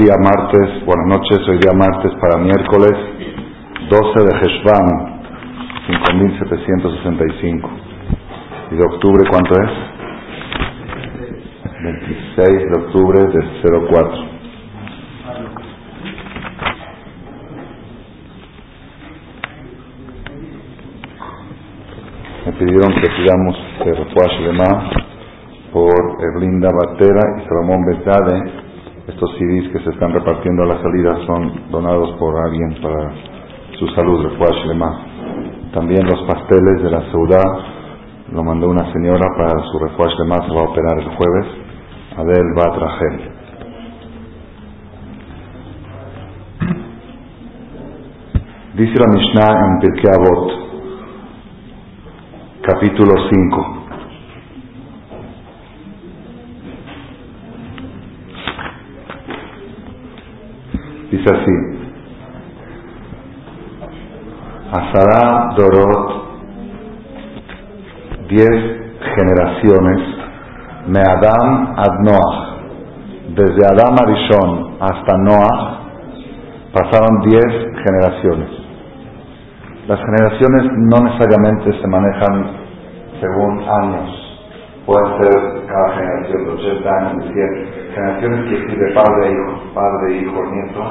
Día martes, buenas noches, hoy día martes para miércoles 12 de Heshvan, 5765. ¿Y de octubre cuánto es? 26 de octubre del 04. Me pidieron que pidamos que de más por Erlinda Batera y Salomón Betade. Estos CDs que se están repartiendo a la salida son donados por alguien para su salud, de más. También los pasteles de la ciudad lo mandó una señora para su de más, se va a operar el jueves. Adel Batrajel. Dice la Mishnah en Pirkei Avot, capítulo 5. Dice así, Asara Dorot, diez generaciones, Me Adam ad Noach, desde Adam Arishon hasta Noach, pasaron diez generaciones. Las generaciones no necesariamente se manejan según años, pueden ser cada generación de 80 años, de 100. Generaciones que de padre hijo, padre, hijo, nieto,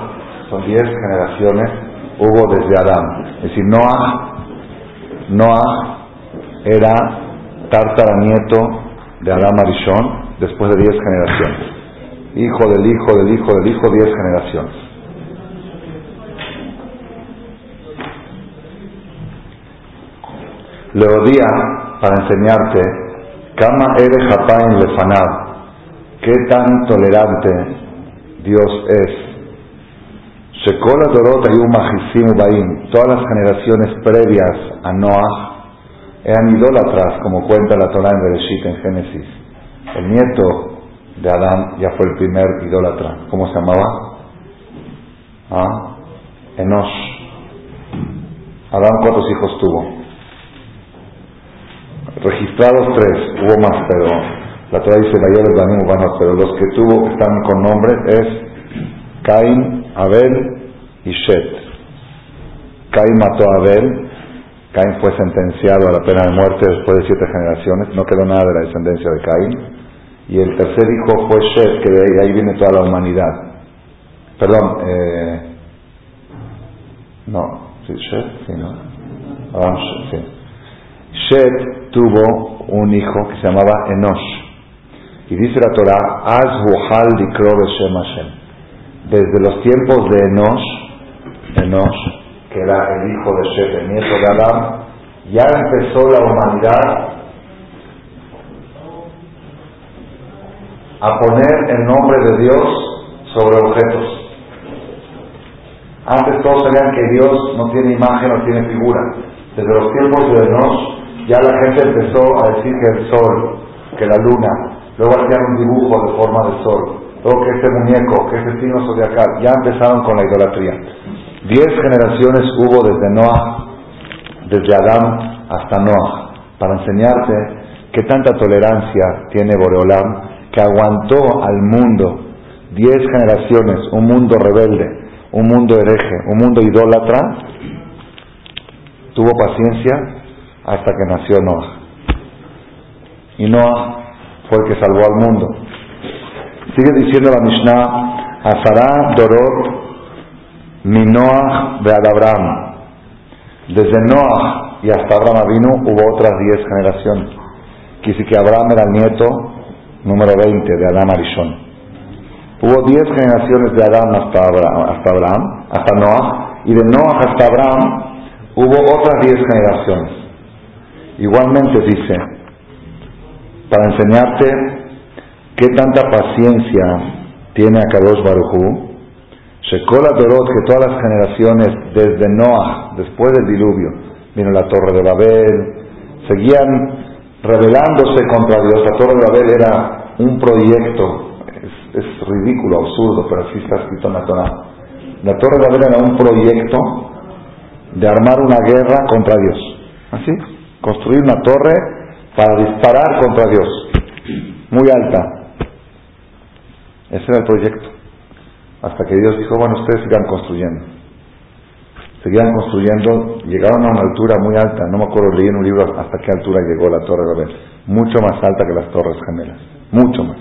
son 10 generaciones, hubo desde Adán. Es decir, Noah, Noah era nieto de Adán Arishon después de 10 generaciones. Hijo del hijo del hijo del hijo, 10 generaciones. Le odia para enseñarte Kama ere en lefanab. Qué tan tolerante Dios es. Shekola Dorot Baim. Todas las generaciones previas a Noah eran idólatras, como cuenta la Torah en Bereshit, en Génesis. El nieto de Adán ya fue el primer idólatra. ¿Cómo se llamaba? ¿Ah? Enosh. Adán, ¿cuántos hijos tuvo? registrados tres, hubo más, pero la Torah dice Banim pero los que tuvo están con nombre es Cain, Abel y Shet. Cain mató a Abel, Cain fue sentenciado a la pena de muerte después de siete generaciones, no quedó nada de la descendencia de Cain. Y el tercer hijo fue Shet, que de ahí viene toda la humanidad. Perdón, eh, no, sí, Shet, sí, ¿no? Ah, sí. Shet tuvo un hijo que se llamaba Enosh. Y dice la Torah, Az Hashem. Desde los tiempos de Enosh, que era el hijo de Shet, el nieto de Adán, ya empezó la humanidad a poner el nombre de Dios sobre objetos. Antes todos sabían que Dios no tiene imagen, no tiene figura. Desde los tiempos de Enosh ya la gente empezó a decir que el sol, que la luna, luego hacían un dibujo de forma de sol, luego que este muñeco, que este signo zodiacal, ya empezaron con la idolatría. Diez generaciones hubo desde Noah, desde Adán hasta Noah, para enseñarte que tanta tolerancia tiene Boreolam, que aguantó al mundo diez generaciones, un mundo rebelde, un mundo hereje, un mundo idólatra, tuvo paciencia hasta que nació Noah. Y Noah fue el que salvó al mundo. Sigue diciendo la Mishnah, Azará Dorot Noah de Abraham. Desde Noah y hasta Abraham vino hubo otras diez generaciones. Quise que Abraham era el nieto número 20 de Adán Arishon. Hubo diez generaciones de Adán hasta Abraham, hasta Abraham, hasta Noah, y de Noah hasta Abraham hubo otras diez generaciones. Igualmente dice, para enseñarte qué tanta paciencia tiene Akadosh Barujú, Shekola Dorot, que todas las generaciones desde Noah, después del diluvio, vino la torre de Babel, seguían rebelándose contra Dios. La torre de Babel era un proyecto, es, ridículo, absurdo, pero así está escrito en la Torah. La torre de Babel era un proyecto de armar una guerra contra Dios. ¿Así? construir una torre para disparar contra Dios, muy alta. Ese era el proyecto. Hasta que Dios dijo, bueno, ustedes sigan construyendo. Seguían construyendo, llegaron a una altura muy alta, no me acuerdo, leí en un libro hasta qué altura llegó la Torre Babel, mucho más alta que las Torres Gemelas, mucho más.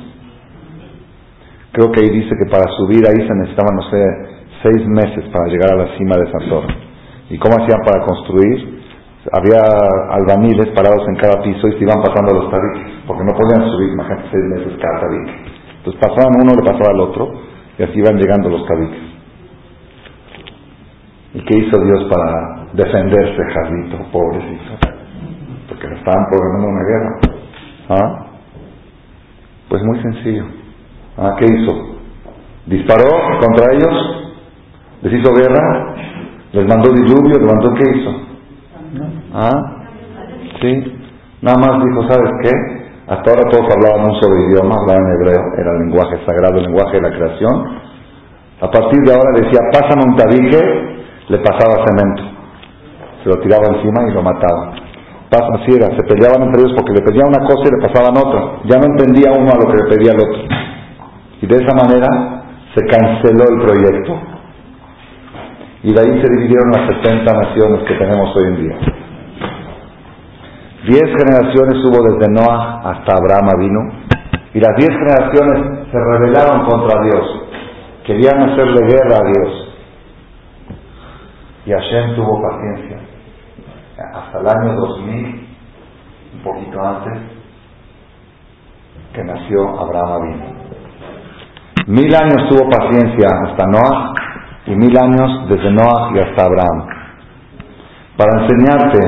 Creo que ahí dice que para subir ahí se necesitaban, no sé, seis meses para llegar a la cima de esa torre. ¿Y cómo hacían para construir? Había albañiles parados en cada piso y se iban pasando los tabiques, porque no podían subir, imagínate, seis meses cada tabique. Entonces pasaban uno, le pasaba al otro, y así iban llegando los tabiques. ¿Y qué hizo Dios para defenderse, Jadito, pobrecito? Porque le estaban programando una guerra. ¿Ah? Pues muy sencillo. ¿Ah? ¿Qué hizo? ¿Disparó contra ellos? ¿Les hizo guerra? ¿Les mandó diluvio? ¿Les mandó qué hizo? ¿Ah? ¿Sí? Nada más dijo, ¿sabes qué? Hasta ahora todos hablaban un solo idioma, hablaban hebreo, era el lenguaje sagrado, el lenguaje de la creación. A partir de ahora decía, pasan un tabique le pasaba cemento. Se lo tiraba encima y lo mataba. Así era, se peleaban entre ellos porque le pedían una cosa y le pasaban otra. Ya no entendía uno a lo que le pedía el otro. Y de esa manera se canceló el proyecto. Y de ahí se dividieron las 70 naciones que tenemos hoy en día. Diez generaciones hubo desde Noah hasta Abraham vino. Y las diez generaciones se rebelaron contra Dios. Querían hacerle guerra a Dios. Y Hashem tuvo paciencia. Hasta el año 2000, un poquito antes, que nació Abraham Avinu. Mil años tuvo paciencia hasta Noah y mil años desde Noah y hasta Abraham. Para enseñarte,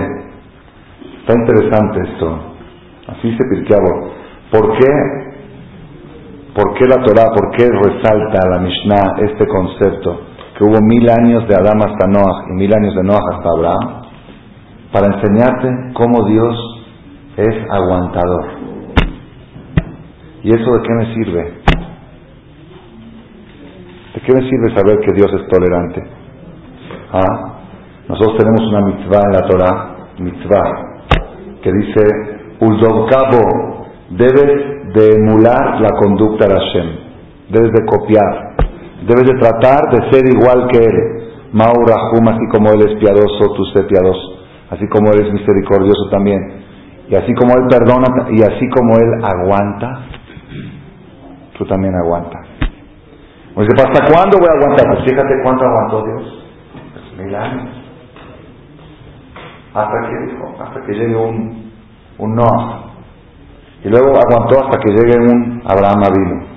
está interesante esto, así se pirqueaba. ¿Por qué, ¿Por qué la Torah, por qué resalta la Mishnah este concepto? hubo mil años de Adán hasta Noah y mil años de Noah hasta Abraham, para enseñarte cómo Dios es aguantador. ¿Y eso de qué me sirve? ¿De qué me sirve saber que Dios es tolerante? ¿Ah? Nosotros tenemos una mitzvah en la Torah, mitzvah, que dice, Uldovkabo, debes de emular la conducta de Hashem, debes de copiar, Debes de tratar de ser igual que Él. Maurahum, así como Él es piadoso, tú sé piadoso. Así como Él es misericordioso también. Y así como Él perdona y así como Él aguanta, tú también aguantas. Pues ¿hasta cuándo voy a aguantar? Pues fíjate cuánto aguantó Dios. Mil años. Hasta que dijo, hasta que llegue un, un Noah. Y luego aguantó hasta que llegue un Abraham Avino.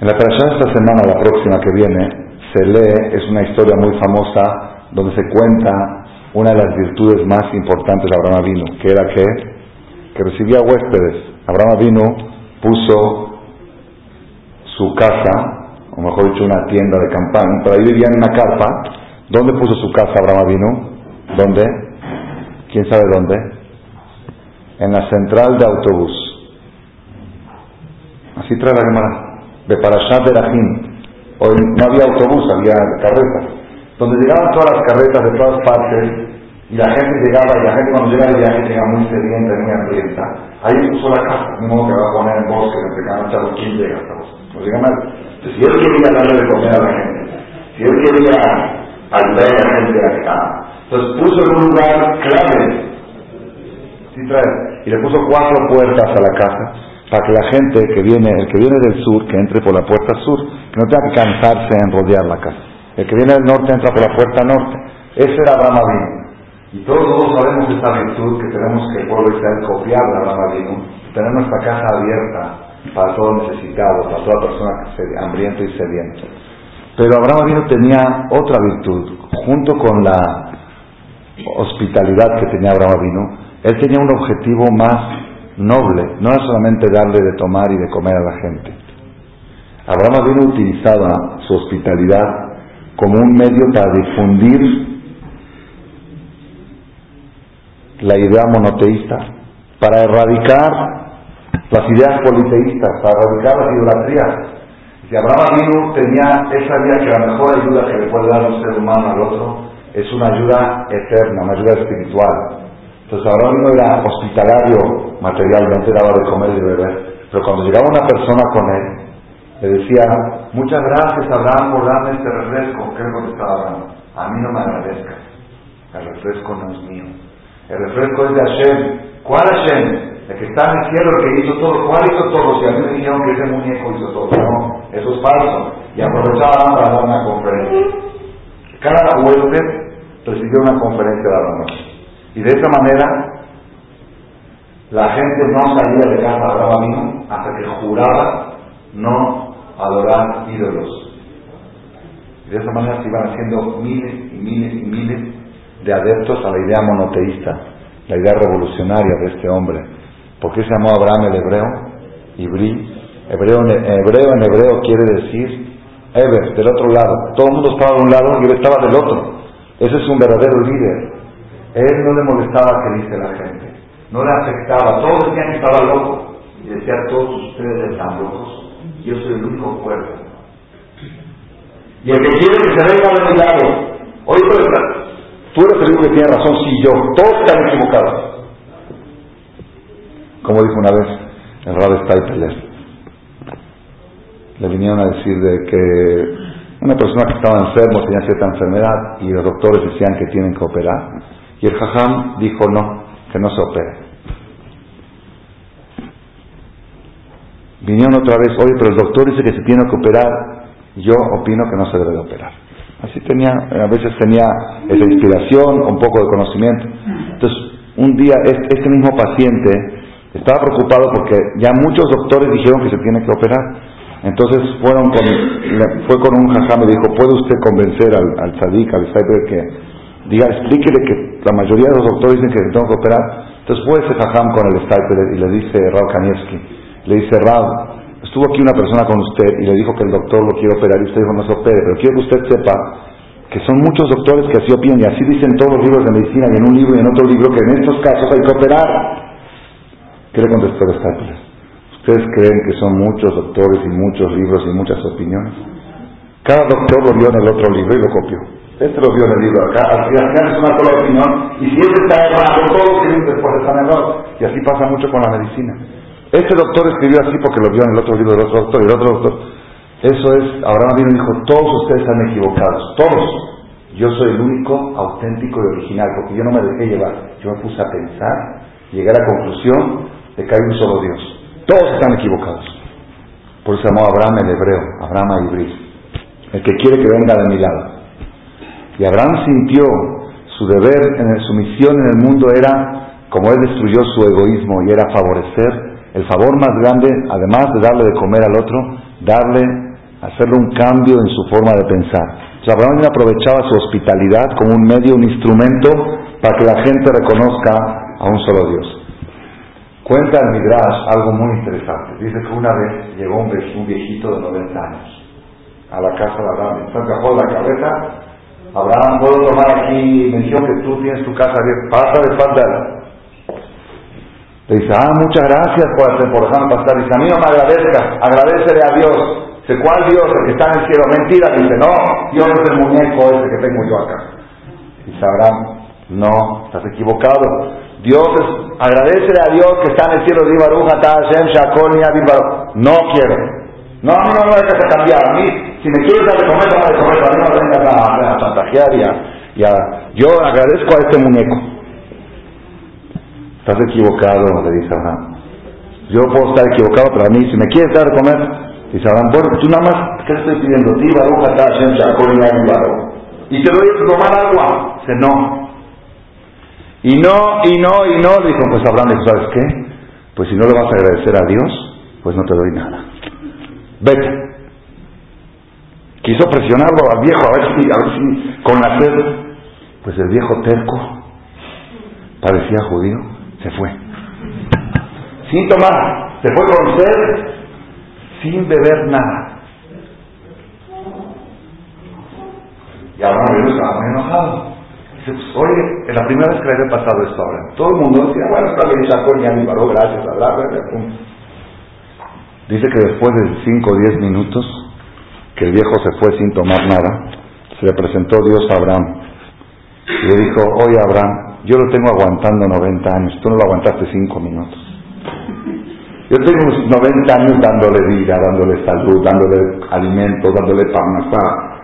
En la de esta semana, la próxima que viene, se lee, es una historia muy famosa, donde se cuenta una de las virtudes más importantes de Abraham Avino, que era que, que recibía huéspedes. Abraham Avino puso su casa, o mejor dicho, una tienda de campaña, pero ahí vivía en una carpa. ¿Dónde puso su casa Abraham Avino? ¿Dónde? ¿Quién sabe dónde? En la central de autobús. Así trae la Gemara de Parashat Berahim. Hoy no había autobús, había carretas. Donde llegaban todas las carretas de todas partes y la gente llegaba y la gente cuando llega el viaje llega muy sedienta, muy hambrienta. Ahí puso la casa, de modo que va a poner en bosque, entre cada ¿quién llega hasta vos? No llega nadie. Entonces, si él quería darle de comer a la gente, si él quería ayudar a la gente acá, entonces puso en un lugar clave, y le puso cuatro puertas a la casa para que la gente que viene, el que viene del sur, que entre por la puerta sur, que no tenga que cansarse en rodear la casa. El que viene del norte entra por la puerta norte. Ese era Abraham Avinu. Y todos, sabemos esta virtud que tenemos que el pueblo Israel copiar de Abraham Avinu, tener nuestra casa abierta para todo necesitado, para toda persona que se, hambriento y sediento. Pero Abraham Avinu tenía otra virtud, junto con la hospitalidad que tenía Abraham Avinu, él tenía un objetivo más noble, no era solamente darle de tomar y de comer a la gente. Abraham había utilizado su hospitalidad como un medio para difundir la idea monoteísta, para erradicar las ideas politeístas, para erradicar las idolatrías. Si Abraham Avinu tenía esa idea que la mejor ayuda que le puede dar un ser humano al otro es una ayuda eterna, una ayuda espiritual. Entonces Abraham no era hospitalario materialmente, daba de comer y de beber, pero cuando llegaba una persona con él, le decía, muchas gracias Abraham por darme este refresco. ¿Qué le contestaba Abraham? A mí no me agradezcas. El refresco no es mío. El refresco es de Hashem. ¿Cuál Hashem? El que está en el cielo, el que hizo todo. ¿Cuál hizo todo? Si a mí me dijeron que ese muñeco hizo todo. No, eso es falso. Y aprovechaban para dar una conferencia. Cada huésped recibió una conferencia de Abraham. Y de esa manera, la gente no salía de casa de Abraham hasta que juraba no adorar ídolos. Y de esa manera se iban haciendo miles y miles y miles de adeptos a la idea monoteísta, la idea revolucionaria de este hombre. ¿Por qué se llamó Abraham el hebreo? Ibrí. Hebreo, hebreo en hebreo quiere decir Eber, del otro lado. Todo el mundo estaba de un lado y él estaba del otro. Ese es un verdadero líder. Él no le molestaba que dice la gente. No le afectaba. Todos decían que estaba loco. Y decía, todos ustedes están locos. Yo soy el único cuerpo. Y el que quiere que se venga de mi lado. Oye, tú eres el único que tiene razón, sí, yo. Todos están equivocados. Como dijo una vez el Rab Steipeler. Le vinieron a decir de que una persona que estaba enfermo tenía cierta enfermedad y los doctores decían que tienen que operar. Y el jajam dijo no, que no se opere. Vinieron otra vez, oye, pero el doctor dice que se tiene que operar. Yo opino que no se debe de operar. Así tenía, a veces tenía esa inspiración, un poco de conocimiento. Entonces, un día este mismo paciente estaba preocupado porque ya muchos doctores dijeron que se tiene que operar. Entonces fueron con, fue con un jajam y dijo, ¿puede usted convencer al, al al cyber que diga, explíquele que la mayoría de los doctores dicen que se tengo que operar? Entonces fue ese jajam con el sniper y le dice Raúl Kanievski, le dice, Rab, estuvo aquí una persona con usted y le dijo que el doctor lo quiere operar y usted dijo no se opere, pero quiero que usted sepa que son muchos doctores que así opinan y así dicen todos los libros de medicina y en un libro y en otro libro que en estos casos hay que operar. ¿Qué le contestó el Staples? ¿Ustedes creen que son muchos doctores y muchos libros y muchas opiniones? Cada doctor lo vio en el otro libro y lo copió. Este lo vio en el libro acá. Al final es una sola opinión. Y si este está errado, todos los después están errados. Y así pasa mucho con la medicina. Este doctor escribió así porque lo vio en el otro libro del otro doctor y el otro doctor. Eso es, Abraham vino y dijo, todos ustedes están equivocados, todos. Yo soy el único auténtico y original, porque yo no me dejé llevar. Yo me puse a pensar, llegué a la conclusión de que hay un solo Dios. Todos están equivocados. Por eso llamó Abraham el hebreo, Abraham Ibris, el que quiere que venga de mi lado. Y Abraham sintió su deber, en su misión en el mundo era, como él destruyó su egoísmo y era favorecer el favor más grande, además de darle de comer al otro, darle, hacerle un cambio en su forma de pensar. O sea, Abraham aprovechaba su hospitalidad como un medio, un instrumento para que la gente reconozca a un solo Dios. Cuenta el Midrash algo muy interesante. Dice que una vez llegó un, viejito de 90 años a la casa de Abraham. Entonces bajó la cabeza. Abraham, ¿puedo tomar aquí? mención que tú tienes tu casa abierta. Pasa de falta le dice, ah, muchas gracias por, dejarme pasar. Dice, a mí no me agradezca, agradecele a Dios. Dice, ¿cuál Dios? El que está en el cielo. Mentira. Dice, no, Dios es el muñeco ese que tengo yo acá. Dice Abraham, no, estás equivocado. Dios es, agradecele a Dios que está en el cielo. No quiero. No, a mí no me dejas cambiar. A mí, si me quieres dar de comer, dame de comer. A mí no me vengas a, a, chantajear y a, Yo agradezco a este muñeco. Estás equivocado, le dice Abraham. Yo puedo estar equivocado, pero a mí, si me quieres dar de comer, dice Abraham, bueno, tú nada más, ¿qué estoy pidiendo? Y te doy a tomar agua. Dice, no. Y no, y no, y no. Dijo, pues Abraham dijo, ¿sabes qué? Pues si no le vas a agradecer a Dios, pues no te doy nada. Vete. Quiso presionarlo al viejo, a ver si, a ver si con la sed. Pues el viejo terco parecía judío se fue. Sin tomar, se fue con sed, sin beber nada. Y no estaba muy enojado. Dice, pues, oye, es la primera vez que le había pasado esto ahora. Todo el mundo decía, bueno, está bien, sacó ya mi varón, gracias, bla, Dice que después de 5 o 10 minutos, que el viejo se fue sin tomar nada, se le presentó Dios a Abraham. Y le dijo, oye Abraham, yo lo tengo aguantando 90 años, tú no lo aguantaste 5 minutos. Yo tengo 90 años dándole vida, dándole salud, dándole alimento, dándole parnasá.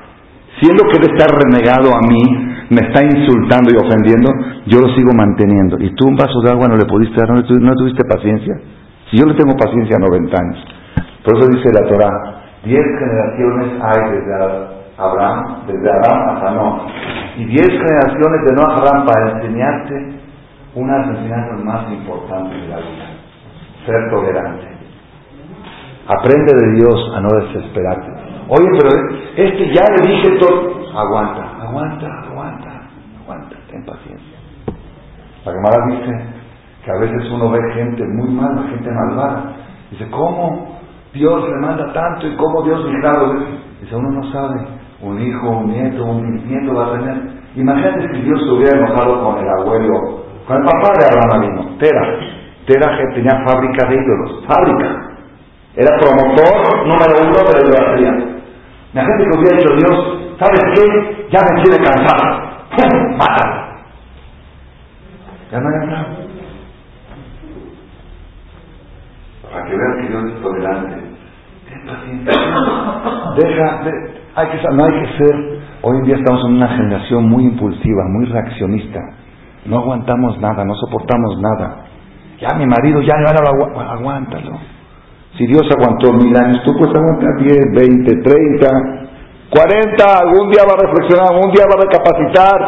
Siendo que él está renegado a mí, me está insultando y ofendiendo, yo lo sigo manteniendo. Y tú un vaso de agua no le pudiste dar, no, no tuviste paciencia. Si yo le tengo paciencia a 90 años. Por eso dice la Torah, 10 generaciones hay desde Abraham, desde Abraham hasta Noah. Y 10 generaciones de Noah Abraham para enseñarte una de las enseñanzas más importantes de la vida. Ser tolerante. Aprende de Dios a no desesperarte. Oye, pero este ya le dije todo. Aguanta, aguanta, aguanta, aguanta, ten paciencia. La Gemara dice que a veces uno ve gente muy mala, gente malvada. Dice, ¿cómo Dios le manda tanto y cómo Dios milagro? Dice, uno no sabe. Un hijo, un nieto, un nieto va a tener. Imagínate si Dios se hubiera enojado con el abuelo, con el papá de Abraham vino, Tera. Tera que tenía fábrica de ídolos, fábrica. Era promotor número uno de la idolatría. La gente que hubiera dicho Dios, ¿sabes qué? Ya me quiere cansar. ¡Pum! Mátalo. Ya no hay nada. Para que vean que Dios es tolerante. Ten paciencia. Deja, de, no hay que ser. Hoy en día estamos en una generación muy impulsiva, muy reaccionista. No aguantamos nada, no soportamos nada. Ya mi marido, ya, ya, aguántalo. Si Dios aguantó mil años, tú puedes aguantar 10, 20, 30, 40, algún día va a reflexionar, algún día va a recapacitar.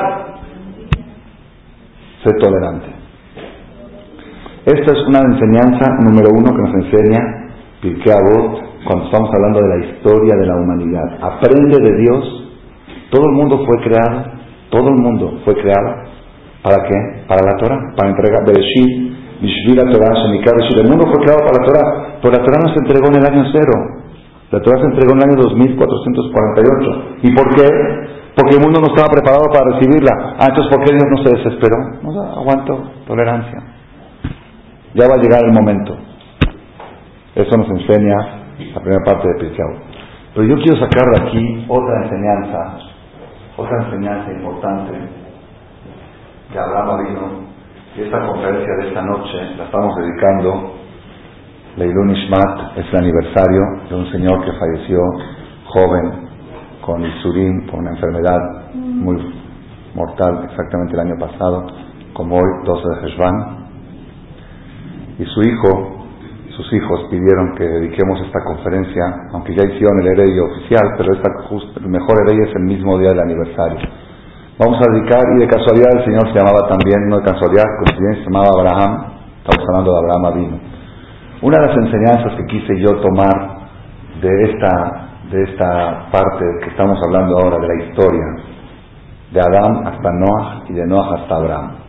Sé tolerante. Esta es una enseñanza número uno que nos enseña Pirkei cuando estamos hablando de la historia de la humanidad. Aprende de Dios. Todo el mundo fue creado, todo el mundo fue creado. ¿Para qué? Para la Torah, para entregar Bereshit, Mishvila Torah, El mundo fue creado para la Torah. Pero la Torah no se entregó en el año cero. La Torah se entregó en el año 2448. ¿Y por qué? Porque el mundo no estaba preparado para recibirla. Ah, entonces ¿por qué Dios no se desesperó? No, aguanto, tolerancia. Ya va a llegar el momento. Eso nos enseña la primera parte de Pirkei Pero yo quiero sacar de aquí otra enseñanza, otra enseñanza importante que Abraham vino. Y esta conferencia de esta noche la estamos dedicando Leilun Ishmat es el aniversario de un señor que falleció joven con Isurim, con una enfermedad muy mortal, exactamente el año pasado, como hoy, 12 de Heshvan. Y su hijo, sus hijos pidieron que dediquemos esta conferencia, aunque ya hicieron el heredio oficial, pero esta, el mejor heredio es el mismo día del aniversario. Vamos a dedicar, y de casualidad el Señor se llamaba también, no de casualidad, coincidencia, se llamaba Abraham, estamos hablando de Abraham Avino. Una de las enseñanzas que quise yo tomar de esta, de esta parte que estamos hablando ahora, de la historia, de Adán hasta Noah y de Noah hasta Abraham.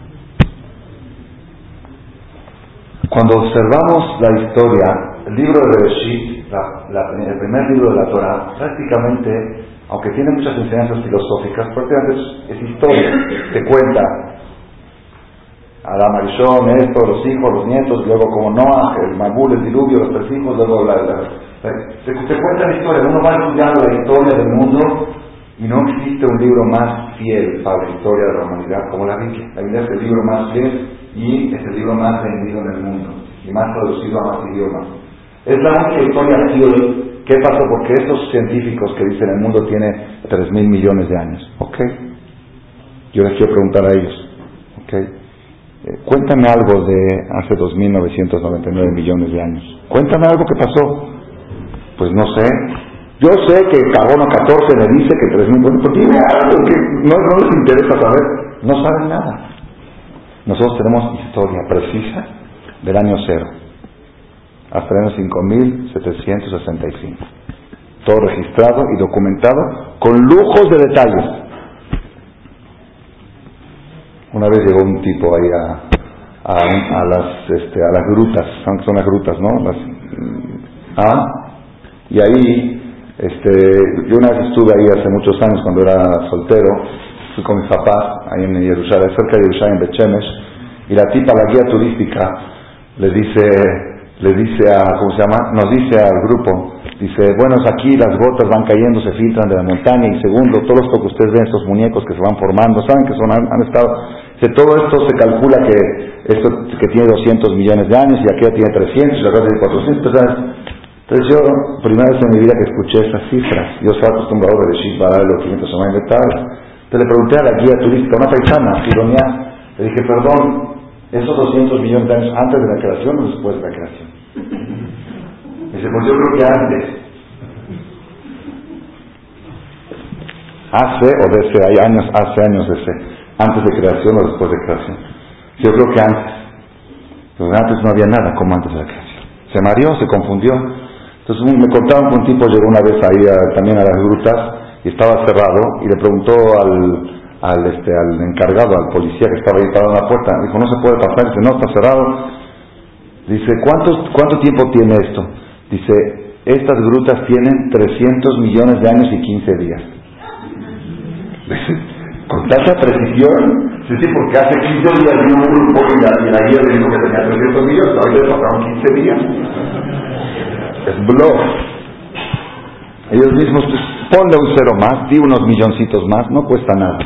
Cuando observamos la historia, el libro de Bereshit, el primer libro de la Torah, prácticamente, aunque tiene muchas enseñanzas filosóficas, prácticamente es, historia, te cuenta Adán Arishon, esto, los hijos, los nietos, luego como Noah, el Magul, el diluvio, los tres hijos, luego la, se, cuenta la historia, uno va estudiando la historia del mundo y no existe un libro más fiel para la historia de la humanidad como la Biblia. La Biblia es el libro más fiel y es el libro más vendido en el mundo y más traducido a más idiomas. Es la única historia fiel. ¿Qué pasó? Porque estos científicos que dicen el mundo tiene 3 mil millones de años. ¿Ok? Yo les quiero preguntar a ellos. ¿Ok? Eh, cuéntame algo de hace 2.999 millones de años. Cuéntame algo que pasó. Pues no sé. Yo sé que carbono 14 me dice que 3.000... Bueno, pues dime algo que no les interesa saber. No saben nada. Nosotros tenemos historia precisa del año cero hasta el año 5.765. Todo registrado y documentado con lujos de detalles. Una vez llegó un tipo ahí a, a, las, este, a las grutas, son las grutas, ¿no? Las, ¿ah? Y ahí, este, yo una vez estuve ahí hace muchos años cuando era soltero, fui con mi papá ahí en Jerusalén, cerca de Jerusalén, en Bechemes, y la tipa, la guía turística, le dice, le dice a, ¿cómo se llama? Nos dice al grupo, dice, bueno, aquí las gotas van cayendo, se filtran de la montaña, y segundo, todos los que ustedes ven, estos muñecos que se van formando, saben que son, han estado todo esto se calcula que esto que tiene 200 millones de años y aquello tiene 300 y acá tiene 400. Entonces yo, primera vez en mi vida que escuché esas cifras, yo estaba acostumbrado a decir para los 500 años de tal. Entonces le pregunté a la guía turística, una paisana, Sidonia, le dije, perdón, ¿esos 200 millones de años antes de la creación o después de la creación? Dice, pues yo creo que antes. Hace o desde, hay años, hace años desde, antes de creación o después de creación. Yo creo que antes. Pero antes no había nada como antes de la creación. Se mareó, se confundió. Entonces me contaron que un tipo llegó una vez ahí también a las grutas y estaba cerrado y le preguntó al, al, este, al encargado, al policía que estaba ahí parado en la puerta, dijo, no se puede pasar, dice, no, está cerrado. Dice, ¿cuánto, ¿cuánto tiempo tiene esto? Dice, estas grutas tienen 300 millones de años y 15 días. Con tanta precisión, sí, sí, porque hace 15 días vino un grupo y la, y la guía dijo que tenía 300 millones, hoy le pasaron 15 días. Es bluff. Ellos mismos, pues, ponle un cero más, di unos milloncitos más, no cuesta nada.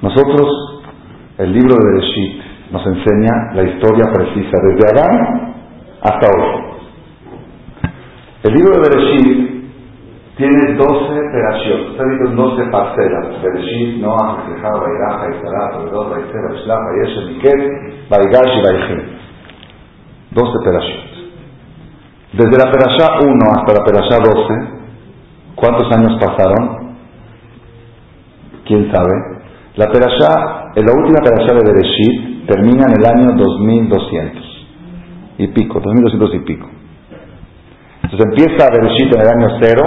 Nosotros, el libro de Bereshit nos enseña la historia precisa desde Adán hasta hoy. El libro de Bereshit tiene 12 perashot, está dicho 12 parcelas. Bereshit, Noah, Jejá, Bairaja, Isarat, Obedot, Baisera, Ishlach, Bayeshe, Miquel, Baigash y Baijel. 12 perashot. Desde la perashá 1 hasta la perashá 12, ¿cuántos años pasaron? ¿Quién sabe? La perashá, en la última perashá de Bereshit termina en el año 2200 y pico, 2200 y pico. Entonces empieza Bereshit en el año 0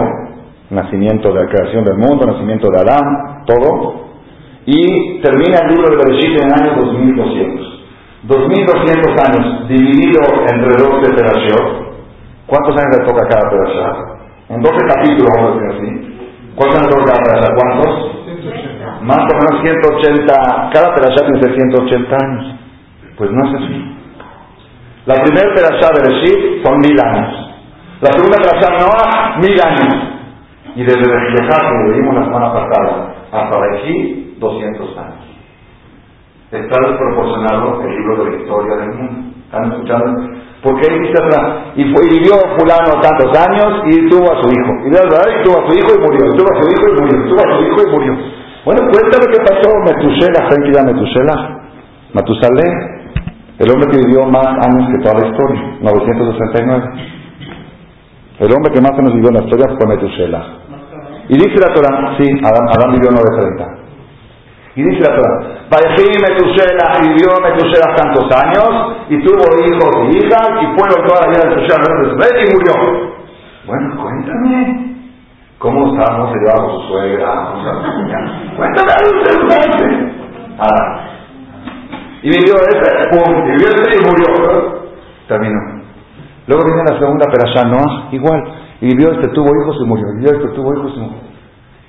nacimiento de la creación del mundo, nacimiento de Adán, todo, y termina el libro de Bereshit en el año 2200. 2200 años dividido entre 12 perashot. ¿Cuántos años le toca a cada perashá? En 12 capítulos, vamos a decir así. ¿Cuántos años le toca a cada perashá? ¿Cuántos? Más o menos 180, cada perashá tiene 180 años. Pues no es así. La primera perashá de Bereshit son mil años. La segunda perashá Noah, mil años. Y desde reflejar, como vimos la semana pasada, hasta aquí, 200 años. Está desproporcionado el libro de la historia del mundo. ¿Están escuchando? Porque ahí dice atrás, y, fue, y vivió fulano tantos años y tuvo a su hijo. Y verdad, y tuvo a su hijo y murió, y tuvo a su hijo y murió, y tuvo a su hijo y murió. Bueno, cuéntame qué pasó Metusela, ¿saben Metusela? Matusalé, el hombre que vivió más años que toda la historia, 969. El hombre que más años vivió en la historia fue Metusela. Y dice la Torah, sí, Adán, Adán vivió 930. Y dice la Torah, Vayahí Metusela vivió Metusela tantos años, y tuvo hijos y hijas, y fueron toda la vida de Metusela, y murió. Bueno, cuéntame, ¿cómo estábamos llevaba con su suegra? Cuéntame algo de Adán. Y vivió ese, pum, vivió ese y murió. Terminó. Luego viene la segunda perashá, Noah, igual. Y vivió este, tuvo hijos y murió. Vivió este, tuvo hijos y murió.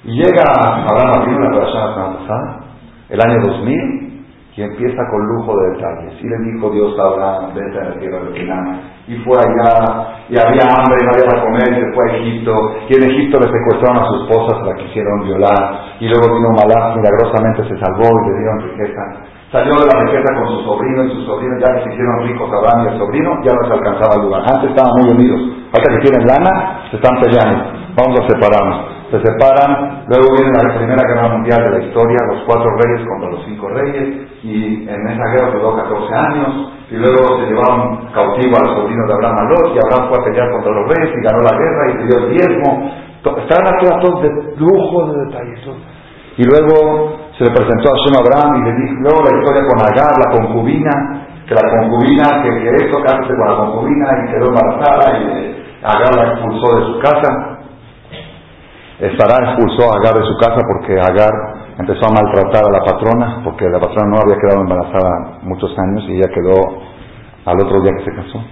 Y llega Abraham Avinu, la persona pasada, el año 2000, y empieza con lujo de detalles. Y le dijo Dios a Abraham, vete a la tierra de Canaán. Y fue allá, y había hambre, y no había para comer, y se fue a Egipto. Y en Egipto le secuestraron a su esposa, se la quisieron violar. Y luego vino Malach, milagrosamente se salvó y le dieron riqueza. Salió de la riqueza con su sobrino y sus sobrinos ya que se hicieron ricos Abraham y el sobrino, ya no se alcanzaba el lugar. Antes estaban muy unidos. Hasta que tienen lana, se están peleando. Vamos a separarnos. Se separan, luego viene la Primera Guerra Mundial de la historia, los cuatro reyes contra los cinco reyes, y en esa guerra duró 14 años, y luego se llevaron cautivo al sobrino de Abraham a y Abraham fue a pelear contra los reyes y ganó la guerra y dio el diezmo. Están las todos de lujo de detalles. Y luego se le presentó a Shem Abraham y le dijo, la historia con Agar, la concubina, que la concubina, que, que esto, con la concubina y quedó embarazada y Agar la expulsó de su casa. Estará expulsó a Agar de su casa porque Agar empezó a maltratar a la patrona, porque la patrona no había quedado embarazada muchos años y ella quedó al otro día que se casó.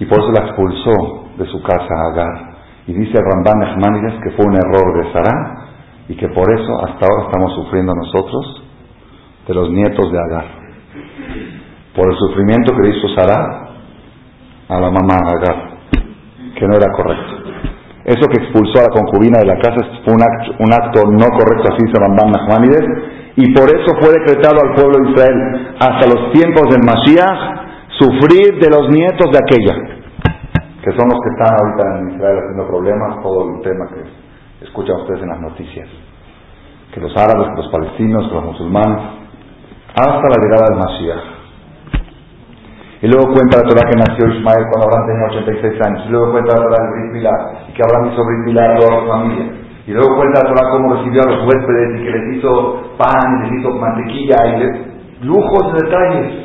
Y por eso la expulsó de su casa a Agar. Y dice Ramban Echmanides que fue un error de Sarah y que por eso hasta ahora estamos sufriendo nosotros de los nietos de Agar. Por el sufrimiento que hizo Sarah a la mamá Agar, que no era correcto. Eso que expulsó a la concubina de la casa fue un acto, un acto no correcto, así dice Rambam Nachmanides, y por eso fue decretado al pueblo de Israel hasta los tiempos del Mashiach sufrir de los nietos de aquella, que son los que están ahorita en Israel haciendo problemas, todo el tema que escuchan ustedes en las noticias, que los árabes, que los palestinos, que los musulmanes, hasta la llegada del Mashiach. Y luego cuenta la Torah que nació Ismael cuando Abraham tenía 86 años. Y luego cuenta la Torah del Brit que Abraham hizo Brit a toda su familia. Y luego cuenta Torah cómo recibió a los huéspedes y que les hizo pan, y les hizo mantequilla y les... lujos de detalles.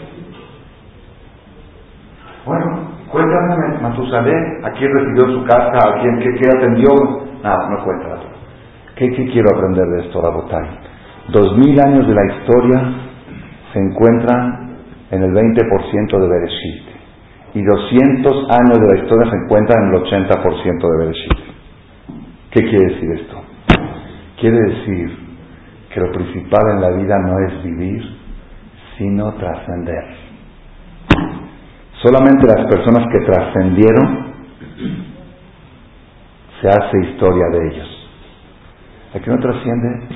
Bueno, cuéntame Matusalén, a quién recibió su casa, a quién qué, atendió. Nada, no cuenta Torah. ¿Qué, quiero aprender de esto, Rabotay? Dos mil años de la historia se encuentran en el 20% de Bereshit. Y 200 años de la historia se encuentran en el 80% de Bereshit. ¿Qué quiere decir esto? Quiere decir que lo principal en la vida no es vivir, sino trascender. Solamente las personas que trascendieron se hace historia de ellos. El que no trasciende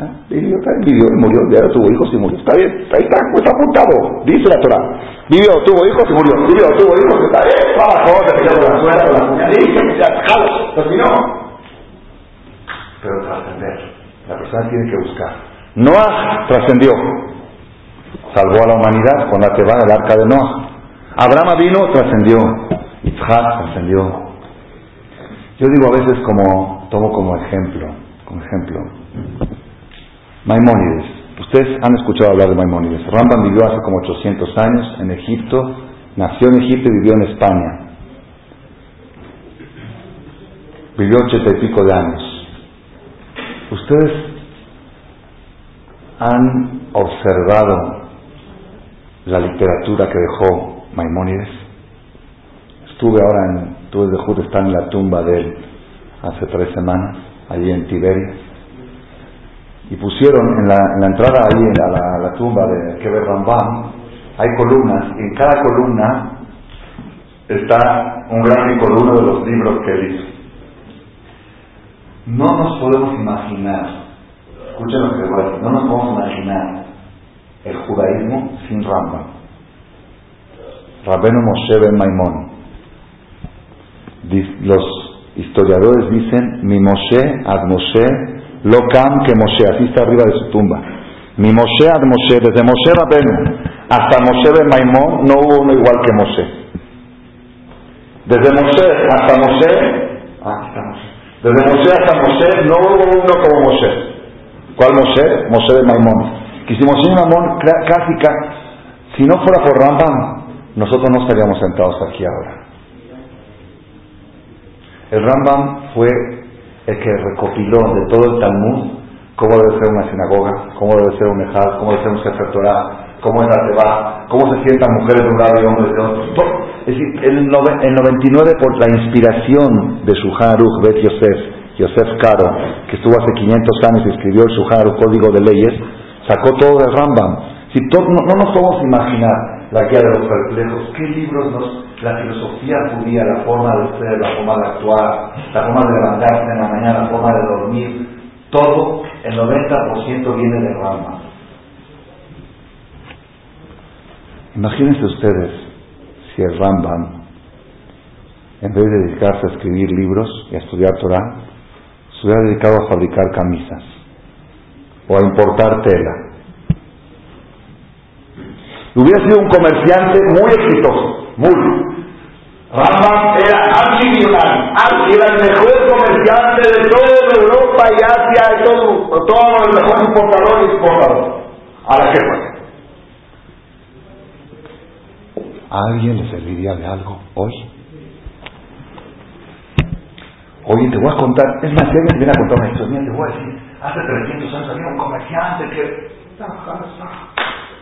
¿Ah? Vivió, vivió y murió, ya tuvo hijos y murió. Está bien, ahí está, está apuntado, dice la Torah. Vivió, tuvo hijos y murió. Vivió, tuvo hijos, está bien, suegra, con la cuñadita, ya, jalo, terminó. Pero trascender, la persona tiene que buscar. Noah trascendió, salvó a la humanidad con la que va el arca de Noah. Abraham vino, trascendió. Isaac trascendió. Yo digo a veces como, tomo como ejemplo, como ejemplo, Maimónides. Ustedes han escuchado hablar de Maimónides. Rambam vivió hace como 800 años en Egipto, nació en Egipto y vivió en España. Vivió ochenta y pico de años. Ustedes han observado la literatura que dejó Maimónides. Estuve ahora en, tuve de justo estar en la tumba de él hace tres semanas, allí en Tiberia y pusieron en la, entrada ahí a la, tumba de Keber Rambam, hay columnas, y en cada columna está un gráfico de de los libros que él. No nos podemos imaginar, escuchen lo no nos podemos imaginar el judaísmo sin Rambam. Rabenu Moshe Ben Maimón. Los historiadores dicen, mi Moshe ad Moshe lo cam que Moshe, así está arriba de su tumba. Mi Moshe ad Moshe, desde Moshe Rabenu hasta Moshe de Maimón, no hubo uno igual que Moshe. Desde Moshe hasta Moshe, ah, Moshe. Desde Moshe hasta Moshe, no hubo uno como Moshe. ¿Cuál Moshe? Moshe de Maimón. Que si Moshe de Maimón, casi, si no fuera por Rambam, nosotros no estaríamos sentados aquí ahora. El Rambam fue el que recopiló de todo el Talmud cómo debe ser una sinagoga, cómo debe ser un Ejal, cómo debe ser un Sefer cómo es la Teba, cómo se sientan mujeres de un lado y hombres de otro. Es decir, el, 99 por la inspiración de su Haruch Bet Yosef, Yosef Caro, que estuvo hace 500 años y escribió el Shuharuch Código de Leyes, sacó todo de Rambam. Si no, no nos podemos imaginar la guía de los perplejos, qué libros nos la filosofía judía, la forma de ser, la forma de actuar, la forma de levantarse en la mañana, la forma de dormir, todo, el 90% viene de Rama. Imagínense ustedes si el Rambam, en vez de dedicarse a escribir libros y a estudiar Torah, se hubiera dedicado a fabricar camisas o a importar tela. Hubiera sido un comerciante muy exitoso, muy. Rambam era archimillonario, era el mejor comerciante de toda Europa y Asia, y todo, todo el mejor importador y exportador. A la jefa. ¿A alguien le serviría de algo hoy? Oye, te voy a contar, es más, si alguien viene a contar una historia, te voy a decir, hace 300 años había un comerciante que...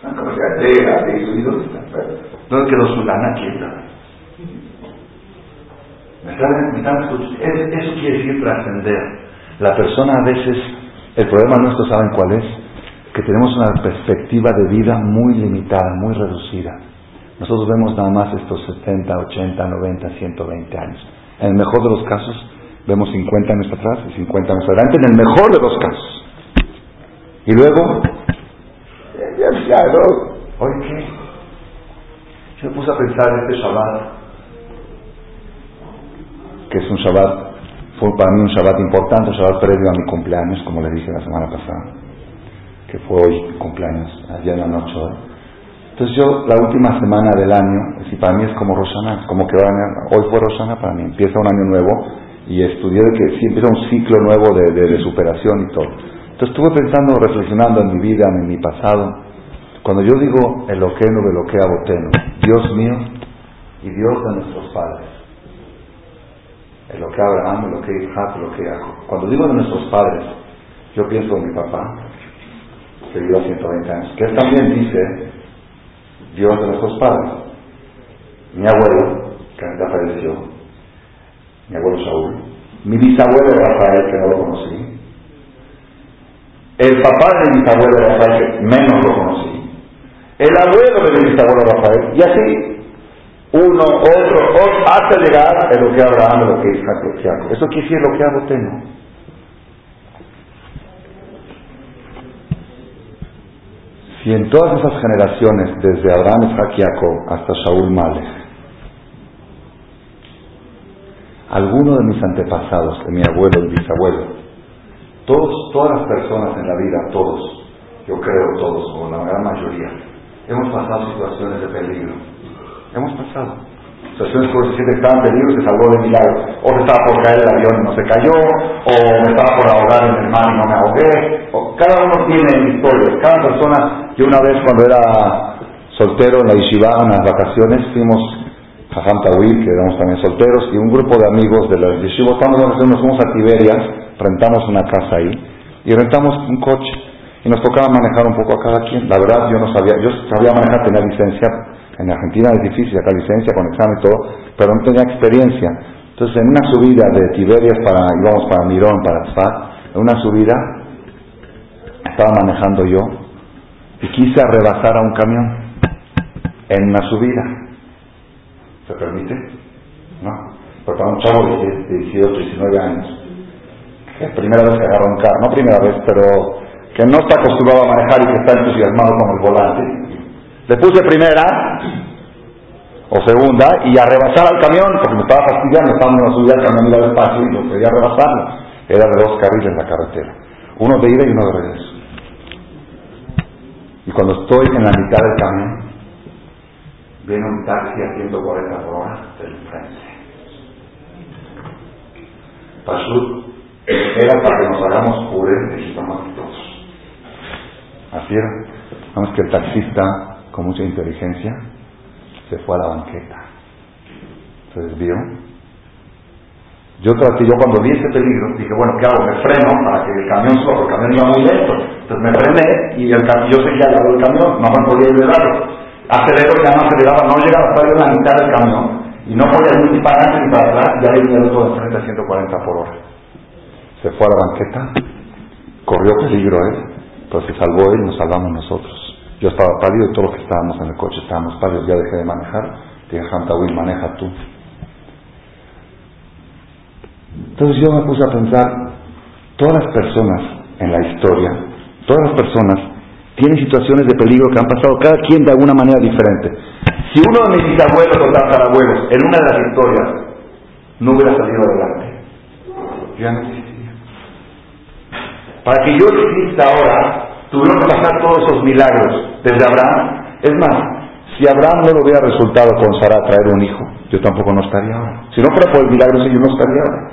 Un comerciante era de ¿Dónde quedó su lana quieta? Eso quiere decir trascender. La persona a veces, el problema nuestro, ¿saben cuál es? Que tenemos una perspectiva de vida muy limitada, muy reducida. Nosotros vemos nada más estos 70, 80, 90, 120 años. En el mejor de los casos, Vemos 50 años atrás y 50 años adelante, en el mejor de los casos. Y luego, ya, ya, ¿hoy qué? Yo me puse a pensar este Shabbat, que es un Shabbat, fue para mí un Shabbat importante, un Shabbat previo a mi cumpleaños, como le dije la semana pasada, que fue hoy cumpleaños, ayer en la noche. Entonces yo, la última semana del año, si para mí es como Rosana, como que hoy fue Rosana para mí, empieza un año nuevo, y estudié que sí empieza un ciclo nuevo de, superación y todo. Estuve pensando, reflexionando en mi vida, en mi pasado. Cuando yo digo el Eloqueno, Eloquea, Boteno, Dios mío y Dios de nuestros padres. Eloquea Abraham, Eloquea Isaac, Eloquea. Cuando digo de nuestros padres, yo pienso en mi papá, que vivió a 120 años, que él también dice Dios de nuestros padres. Mi abuelo, que ya falleció, mi abuelo Saúl, mi bisabuelo Rafael, que no lo conocí, el papá de mi bisabuelo Rafael, menos lo conocí, el abuelo de mi bisabuelo Rafael, y así, uno, otro, otro hasta llegar a lo que Abraham, lo que Isaac, lo que Jacob. Eso quiere decir lo que hago tengo. Si en todas esas generaciones, desde Abraham, Isaac y Jacob hasta Saúl Malek, alguno de mis antepasados, de mi abuelo y bisabuelo, todos, todas las personas en la vida, todos, yo creo todos, o la gran mayoría, hemos pasado situaciones de peligro. Hemos pasado. Situaciones que se siente que estaba en peligro y se salvó de milagro. O se estaba por caer el avión y no se cayó, o me estaba por ahogar en el mar y no me ahogué. O, cada uno tiene historias. Cada persona, yo una vez cuando era soltero en la Yeshiva, en las vacaciones, fuimos Jajam Tawil, que éramos también solteros, y un grupo de amigos de la Yeshiva, nos fuimos a Tiberias, rentamos una casa ahí, y rentamos un coche, y nos tocaba manejar un poco a cada quien. La verdad, yo no sabía, yo sabía manejar, tenía licencia, en Argentina es difícil, acá licencia con examen y todo, pero no tenía experiencia. Entonces, en una subida de Tiberias para, íbamos para Mirón, para Tzfat, en una subida, estaba manejando yo, y quise rebasar a un camión, en una subida ¿Se permite? ¿No? Pero para un chavo de 18, 19 años, que es primera vez que agarra un carro, no primera vez, pero que no está acostumbrado a manejar y que está entusiasmado con el volante, le puse primera o segunda y a rebasar al camión, porque me estaba fastidiando, estaba en una subida, el camión iba despacio y yo quería rebasarlo. Era de dos carriles en la carretera, uno de ida y uno de regreso. Y cuando estoy en la mitad del camión, viene un taxi a 140 por hora del frente. Pashut era para que nos hagamos jurentes y todos. Así era. Vamos que el taxista, con mucha inteligencia, se fue a la banqueta. Se desvió. Yo traté, yo cuando vi ese peligro, dije, bueno, ¿qué hago? Me freno para que el camión suba, el camión iba muy lento. Entonces me frené y el, yo seguía al lado del camión, no me podía liberarlo aceleró ya no aceleraba, no llegaba en la mitad del camión y no podía ni para adelante ni para atrás, ya le dio todo de frente a 140 por hora. Se fue a la banqueta, corrió peligro él, pero se salvó él y nos salvamos nosotros. Yo estaba pálido y todos los que estábamos en el coche estábamos pálidos, ya dejé de manejar, dije, Will, maneja tú. Entonces yo me puse a pensar, todas las personas en la historia, todas las personas tiene situaciones de peligro que han pasado cada quien de alguna manera diferente. Si uno de mis bisabuelos o tatarabuelos en una de las historias no hubiera salido adelante, ya no existiría. Para que yo exista ahora, tuvieron que pasar todos esos milagros desde Abraham. Es más, si Abraham no le hubiera resultado con Sara traer un hijo, yo tampoco no estaría ahora. Si no fuera por el milagro, yo no estaría ahora.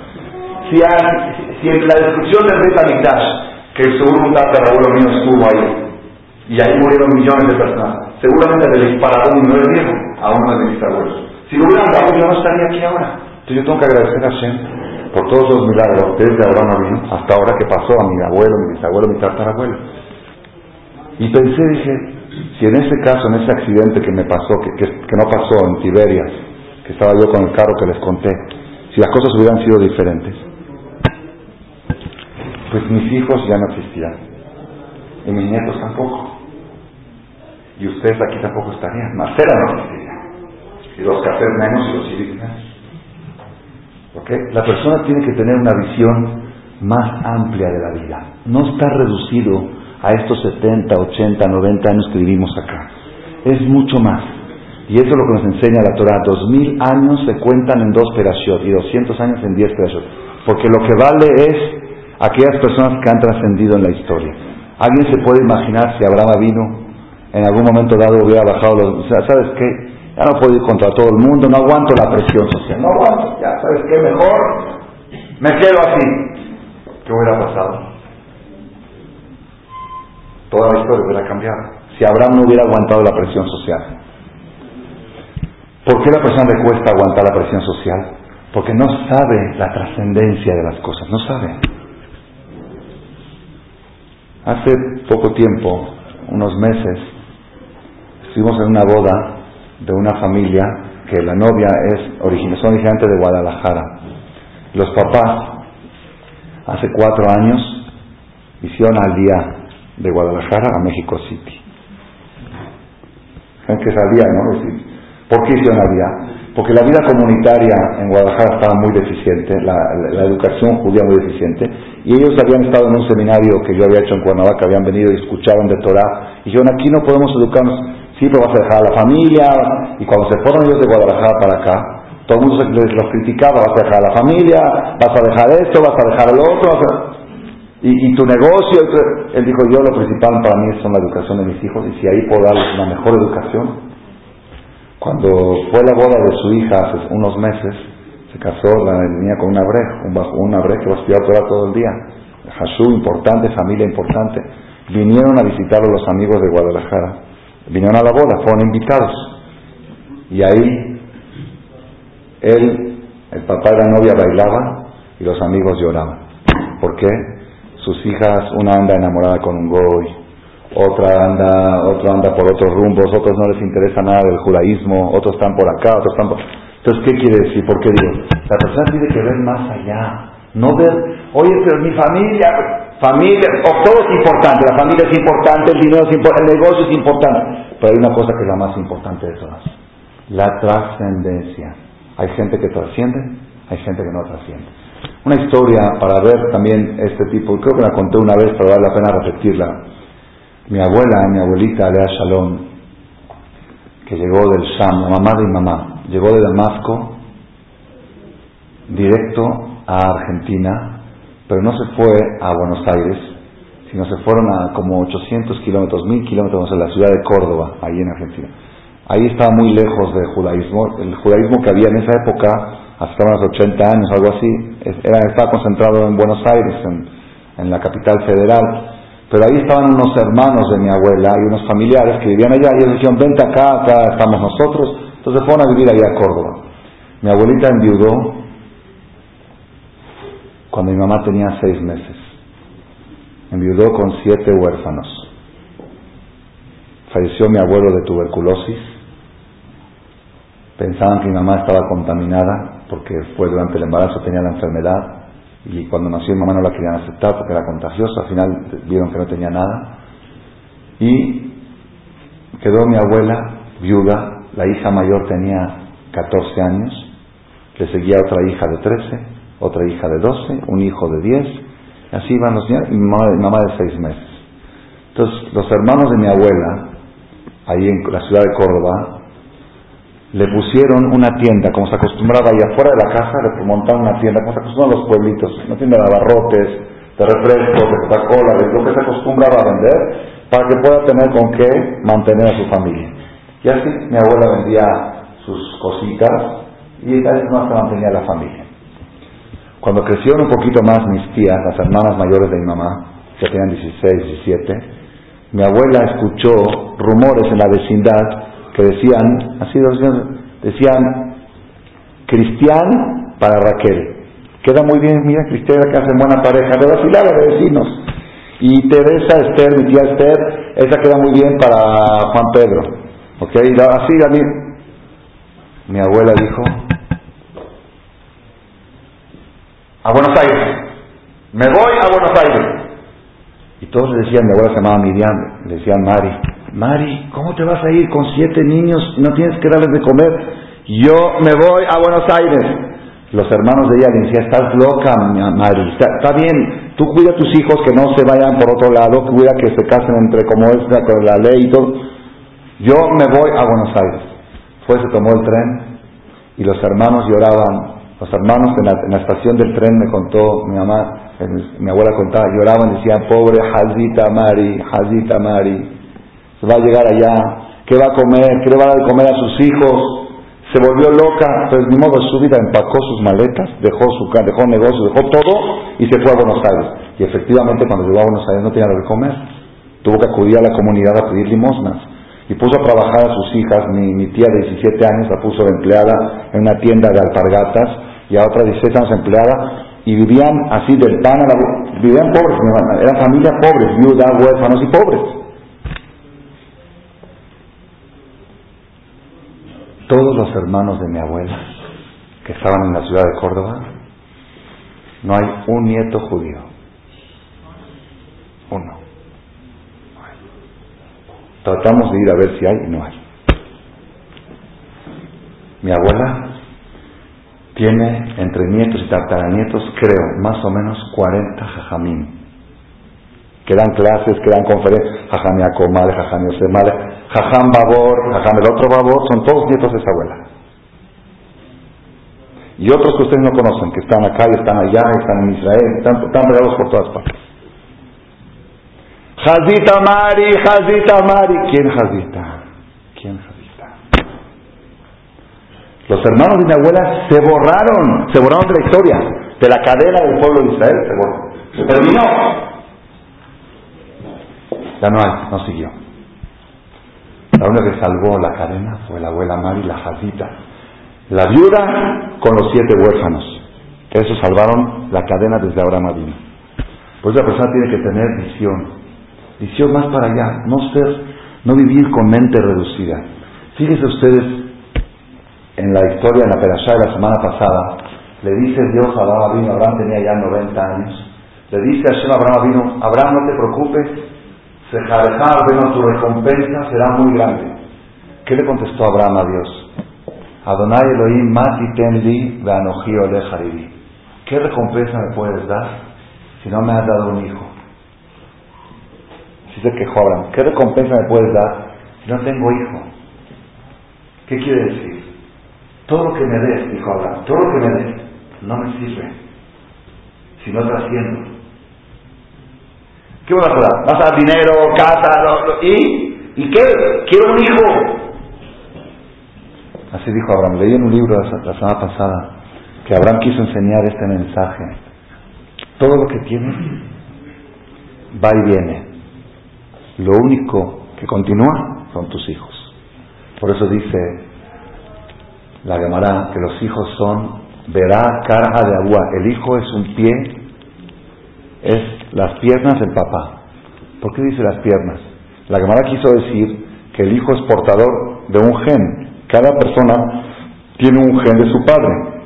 Si, si en la destrucción del rey Tamikdash, que seguro un tatarabuelo mío estuvo ahí, y ahí murieron millones de personas. Seguramente le dispararon no es viejo a uno de mis abuelos. Si lo hubieran dado, yo no estaría aquí ahora. Entonces yo tengo que agradecer a Shem por todos los milagros desde Abraham vino hasta ahora que pasó a mi abuelo, mi bisabuelo, mi tatarabuelo. Y pensé, dije, si en ese caso, en ese accidente que me pasó, que, que, que no pasó en Tiberias, que estaba yo con el carro que les conté, si las cosas hubieran sido diferentes, pues mis hijos ya no existían. Y mis nietos tampoco y ustedes aquí tampoco estarían. Macera no existiría. Y los cafés menos y los civiles ¿Ok? La persona tiene que tener una visión más amplia de la vida. No está reducido a estos 70, 80, 90 años que vivimos acá. Es mucho más. Y eso es lo que nos enseña la Torah. Dos mil años se cuentan en dos perashot y 200 años en diez perashot. Porque lo que vale es aquellas personas que han trascendido en la historia. ¿Alguien se puede imaginar si Abraham vino en algún momento dado hubiera bajado los... ¿sabes qué? Ya no puedo ir contra todo el mundo, no aguanto la presión social, no aguanto, ya sabes qué, mejor me quedo así. ¿Qué hubiera pasado? Toda la historia hubiera cambiado. Si Abraham no hubiera aguantado la presión social. ¿Por qué a la persona le cuesta aguantar la presión social? Porque no sabe la trascendencia de las cosas, no sabe. Hace poco tiempo, unos meses, estuvimos en una boda de una familia que la novia es son originantes de Guadalajara. Los papás, hace cuatro años, hicieron al día de Guadalajara a México City. ¿Saben qué es no? ¿Por qué hicieron al día? Porque la vida comunitaria en Guadalajara estaba muy deficiente, la, educación judía muy deficiente, y ellos habían estado en un seminario que yo había hecho en Cuernavaca, habían venido y escuchaban de Torah, y dijeron, aquí no podemos educarnos, pero vas a dejar a la familia, y cuando se fueron ellos de Guadalajara para acá, todo el mundo les los criticaba, vas a dejar a la familia, vas a dejar esto, vas a dejar el otro, y, y, tu negocio, él dijo, yo lo principal para mí es la educación de mis hijos, y si ahí puedo darles una mejor educación, cuando fue la boda de su hija hace unos meses, se casó la niña con una brej, un, una brej que va a estudiar todo el día. Hashú importante, familia importante. Vinieron a visitarlo los amigos de Guadalajara. Vinieron a la boda, fueron invitados. Y ahí él, el papá de la novia bailaba y los amigos lloraban. ¿Por qué? Sus hijas, una anda enamorada con un goy, otra anda, otro anda por otros rumbos, otros no les interesa nada del judaísmo, otros están por acá, otros están por... Entonces, ¿qué quiere decir? ¿Por qué digo? La persona tiene que ver más allá, no ver, oye, pero mi familia, familia, o todo es importante, la familia es importante, el dinero es importante, el negocio es importante, pero hay una cosa que es la más importante de todas, la trascendencia. Hay gente que trasciende, hay gente que no trasciende. Una historia para ver también este tipo, creo que la conté una vez, pero vale la pena repetirla mi abuela, mi abuelita, Alea Shalom, que llegó del Sham, la mamá de mi mamá, llegó de Damasco directo a Argentina, pero no se fue a Buenos Aires, sino se fueron a como 800 kilómetros, 1000 kilómetros en la ciudad de Córdoba, ahí en Argentina. Ahí estaba muy lejos del judaísmo. El judaísmo que había en esa época, hasta los 80 años, algo así, era, estaba concentrado en Buenos Aires, en, en la capital federal. Pero ahí estaban unos hermanos de mi abuela y unos familiares que vivían allá y ellos dijeron, vente acá, acá estamos nosotros. Entonces fueron a vivir allá a Córdoba. Mi abuelita enviudó cuando mi mamá tenía seis meses. Enviudó con siete huérfanos. Falleció mi abuelo de tuberculosis. Pensaban que mi mamá estaba contaminada porque fue durante el embarazo, tenía la enfermedad y cuando nació mi mamá no la querían aceptar porque era contagiosa, al final vieron que no tenía nada. Y quedó mi abuela viuda, la hija mayor tenía 14 años, le seguía otra hija de 13, otra hija de 12, un hijo de 10, y así iban los niños, y mi mamá, mamá de 6 meses. Entonces, los hermanos de mi abuela, ahí en la ciudad de Córdoba, le pusieron una tienda, como se acostumbraba ahí afuera de la casa, le montaron una tienda, como se acostumbran los pueblitos, una tienda de abarrotes, de refrescos, de Coca-Cola, de lo que se acostumbraba a vender, para que pueda tener con qué mantener a su familia. Y así mi abuela vendía sus cositas y vez más se mantenía la familia. Cuando crecieron un poquito más mis tías, las hermanas mayores de mi mamá, que tenían 16, 17, mi abuela escuchó rumores en la vecindad decían, así decían, Cristian para Raquel. Queda muy bien, mira, Cristian que hacen buena pareja, de vacilar de vecinos. Y Teresa, Esther, mi tía Esther, esa queda muy bien para Juan Pedro. ¿Ok? Así, a mi abuela dijo, a Buenos Aires, me voy a Buenos Aires. Y todos le decían, mi abuela se llamaba Miriam, le decían Mari, Mari, ¿cómo te vas a ir con siete niños y no tienes que darles de comer? Yo me voy a Buenos Aires. Los hermanos de ella le decían, estás loca, Mari, está, bien, tú cuida a tus hijos que no se vayan por otro lado, cuida que se casen entre como es con la ley y todo. Yo me voy a Buenos Aires. Fue, se tomó el tren y los hermanos lloraban. Los hermanos en la, estación del tren me contó, mi mamá, mi abuela contaba, lloraban, decían, pobre Hazita Mari, Hazita Mari, se va a llegar allá, ¿qué va a comer? ¿Qué le va a dar de comer a sus hijos? se volvió loca, pues ni modo su vida empacó sus maletas, dejó su dejó negocio, dejó todo y se fue a Buenos Aires. Y efectivamente cuando llegó a Buenos Aires no tenía nada que comer. Tuvo que acudir a la comunidad a pedir limosnas. Y puso a trabajar a sus hijas, mi, mi tía de 17 años la puso de empleada en una tienda de alpargatas y a otra 16 años empleada y vivían así del pan a la... Vivían pobres, eran familias pobres, viudas, huérfanos y pobres. todos los hermanos de mi abuela que estaban en la ciudad de Córdoba, no hay un nieto judío. Uno. Tratamos de ir a ver si hay y no hay. Mi abuela tiene entre nietos y tataranietos, creo, más o menos 40 jajamín. Que dan clases, que dan conferencias, jajamia Comal, jajamia Osemale, Jajam Babor, Jajam el otro Babor, son todos nietos de esa abuela. Y otros que ustedes no conocen, que están acá y están allá, están en Israel, están, están por todas partes. Hazita Mari, Hazita Mari. ¿Quién Hazita? ¿Quién? Los hermanos de mi abuela se borraron, se borraron de la historia, de la cadena del pueblo de Israel, se borró. Se terminó. Ya no hay, no siguió. La única que salvó la cadena fue la abuela Mari, la jazita. La viuda con los siete huérfanos. Que eso salvaron la cadena desde Abraham vino. Pues la persona tiene que tener visión. Visión más para allá. No ser, no vivir con mente reducida. Fíjense ustedes en la historia, en la perashá de la semana pasada, le dice Dios a Abraham vino, Abraham tenía ya 90 años, le dice a Hashem Abraham vino, Abraham no te preocupes, Sejarejar, bueno, tu recompensa será muy grande. ¿Qué le contestó Abraham a Dios? Adonai Elohim mati tenli hariri. ¿Qué recompensa me puedes dar si no me has dado un hijo? Si se quejó Abraham, ¿qué recompensa me puedes dar si no tengo hijo? ¿Qué quiere decir? Todo lo que me des, dijo Abraham, todo lo que me des, no me sirve si no trasciendo. ¿Qué vas a dar? ¿Vas a dar dinero, casa, y? ¿Y qué? Quiero un hijo. Así dijo Abraham. Leí en un libro la, semana pasada que Abraham quiso enseñar este mensaje. Todo lo que tiene va y viene. Lo único que continúa son tus hijos. Por eso dice la Gemara que los hijos son verá cara de agua. El hijo es un pie, es las piernas del papá. ¿Por qué dice las piernas? La Gemara quiso decir que el hijo es portador de un gen. Cada persona tiene un gen de su padre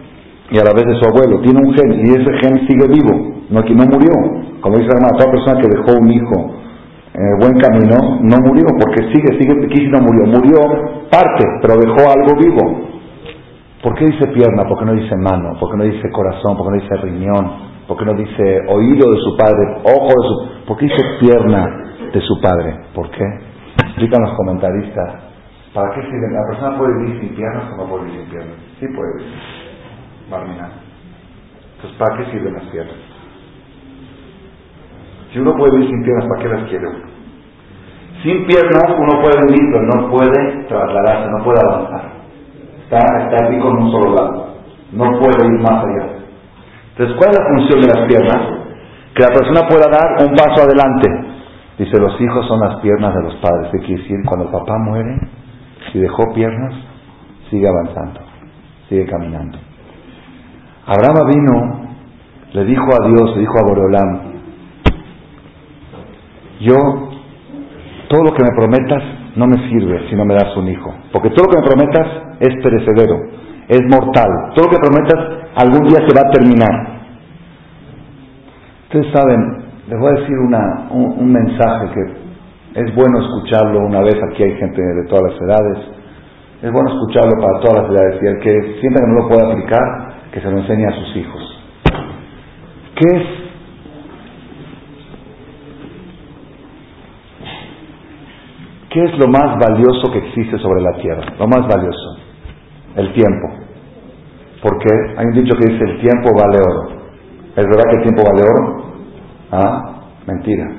y a la vez de su abuelo. Tiene un gen y ese gen sigue vivo, no, no murió. Como dice la Gemara, toda persona que dejó un hijo en el buen camino no murió porque sigue, sigue, aquí no murió. Murió parte, pero dejó algo vivo. ¿Por qué dice pierna? ¿Por qué no dice mano? ¿Por qué no dice corazón? ¿Por qué no dice riñón? ¿Por qué no dice oído de su padre, ojo de su ¿Por qué dice pierna de su padre? ¿Por qué? Explican los comentaristas. ¿Para qué sirve? ¿La persona puede vivir sin piernas o no puede vivir sin piernas? Sí puede vivir. Barmina. Entonces, ¿para qué sirven las piernas? Si uno puede vivir sin piernas, ¿para qué las quiere uno? Sin piernas uno puede vivir, pero no puede trasladarse, no puede avanzar. Está, está aquí con un solo lado. No puede ir más allá. Entonces, ¿cuál es la función de las piernas? Que la persona pueda dar un paso adelante. Dice, los hijos son las piernas de los padres. ¿Qué quiere decir? Cuando el papá muere, si dejó piernas, sigue avanzando, sigue caminando. Abraham vino, le dijo a Dios, le dijo a Boreolam, yo, todo lo que me prometas no me sirve si no me das un hijo. Porque todo lo que me prometas es perecedero, es mortal. Todo lo que prometas algún día se va a terminar. Ustedes saben, les voy a decir una, un, mensaje que es bueno escucharlo una vez, aquí hay gente de todas las edades, es bueno escucharlo para todas las edades y el que sienta que no lo puede aplicar, que se lo enseñe a sus hijos. ¿Qué es? ¿Qué es lo más valioso que existe sobre la tierra? Lo más valioso. El tiempo. ¿Por qué? Hay un dicho que dice el tiempo vale oro. ¿Es verdad que el tiempo vale oro? Ah, mentira.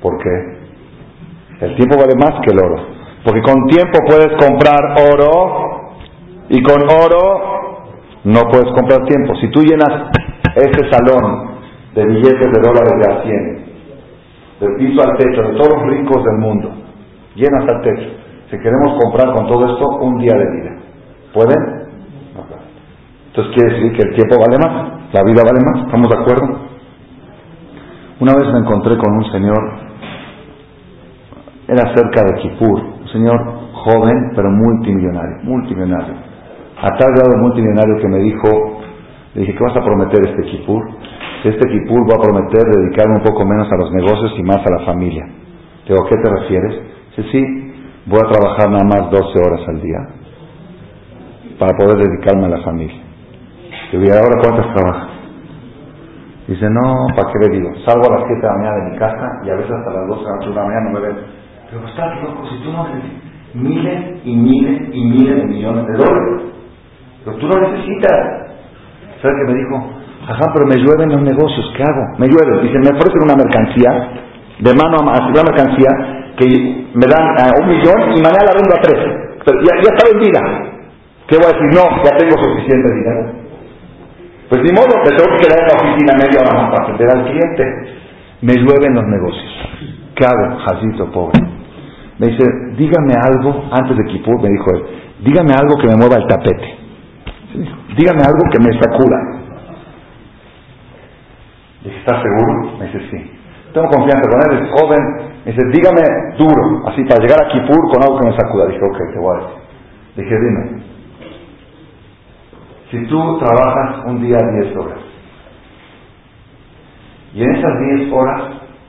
¿Por qué? El tiempo vale más que el oro. Porque con tiempo puedes comprar oro y con oro no puedes comprar tiempo. Si tú llenas este salón de billetes de dólares de a 100, del piso al techo, de todos los ricos del mundo, llenas al techo. Si queremos comprar con todo esto un día de vida, ¿pueden? Entonces quiere decir que el tiempo vale más, la vida vale más, ¿estamos de acuerdo? Una vez me encontré con un señor, era cerca de Kipur, un señor joven pero multimillonario, multimillonario, a tal grado multimillonario que me dijo, le dije, ¿qué vas a prometer este Kipur? este Kipur voy a prometer dedicarme un poco menos a los negocios y más a la familia. Digo, ¿a qué te refieres? Dice, sí, voy a trabajar nada más 12 horas al día para poder dedicarme a la familia. Digo, ¿y ahora cuántas trabajas? Dice, no, ¿para qué le digo? Salgo a las 7 de la mañana de mi casa y a veces hasta las 12 de la mañana no me ven. Pero estás loco, si tú no necesitas miles y miles y miles de millones de dólares. Pero tú no necesitas. ¿Sabes qué me dijo? Ajá, pero me llueven los negocios, ¿qué hago? Me llueven. Dicen, me ofrecen una mercancía, de mano a mano, una mercancía que me dan a un millón y mañana la vendo a tres. Pero ya, ya está vendida. ¿Qué voy a decir? No, ya tengo suficiente dinero. Pues ni modo, me tengo que quedar en la oficina media hora más para atender al cliente. Me llueven los negocios. ¿Qué hago, Jacito, pobre? Me dice, dígame algo, antes de Kipur me dijo él, dígame algo que me mueva el tapete. Dígame algo que me sacuda. ¿estás seguro? Me dice, sí. Tengo confianza con él, es joven. Me dice, dígame duro, así para llegar a Kipur con algo que me sacuda. Dije, ok, te voy. Dije, dime, si tú trabajas un día 10 horas, y en esas 10 horas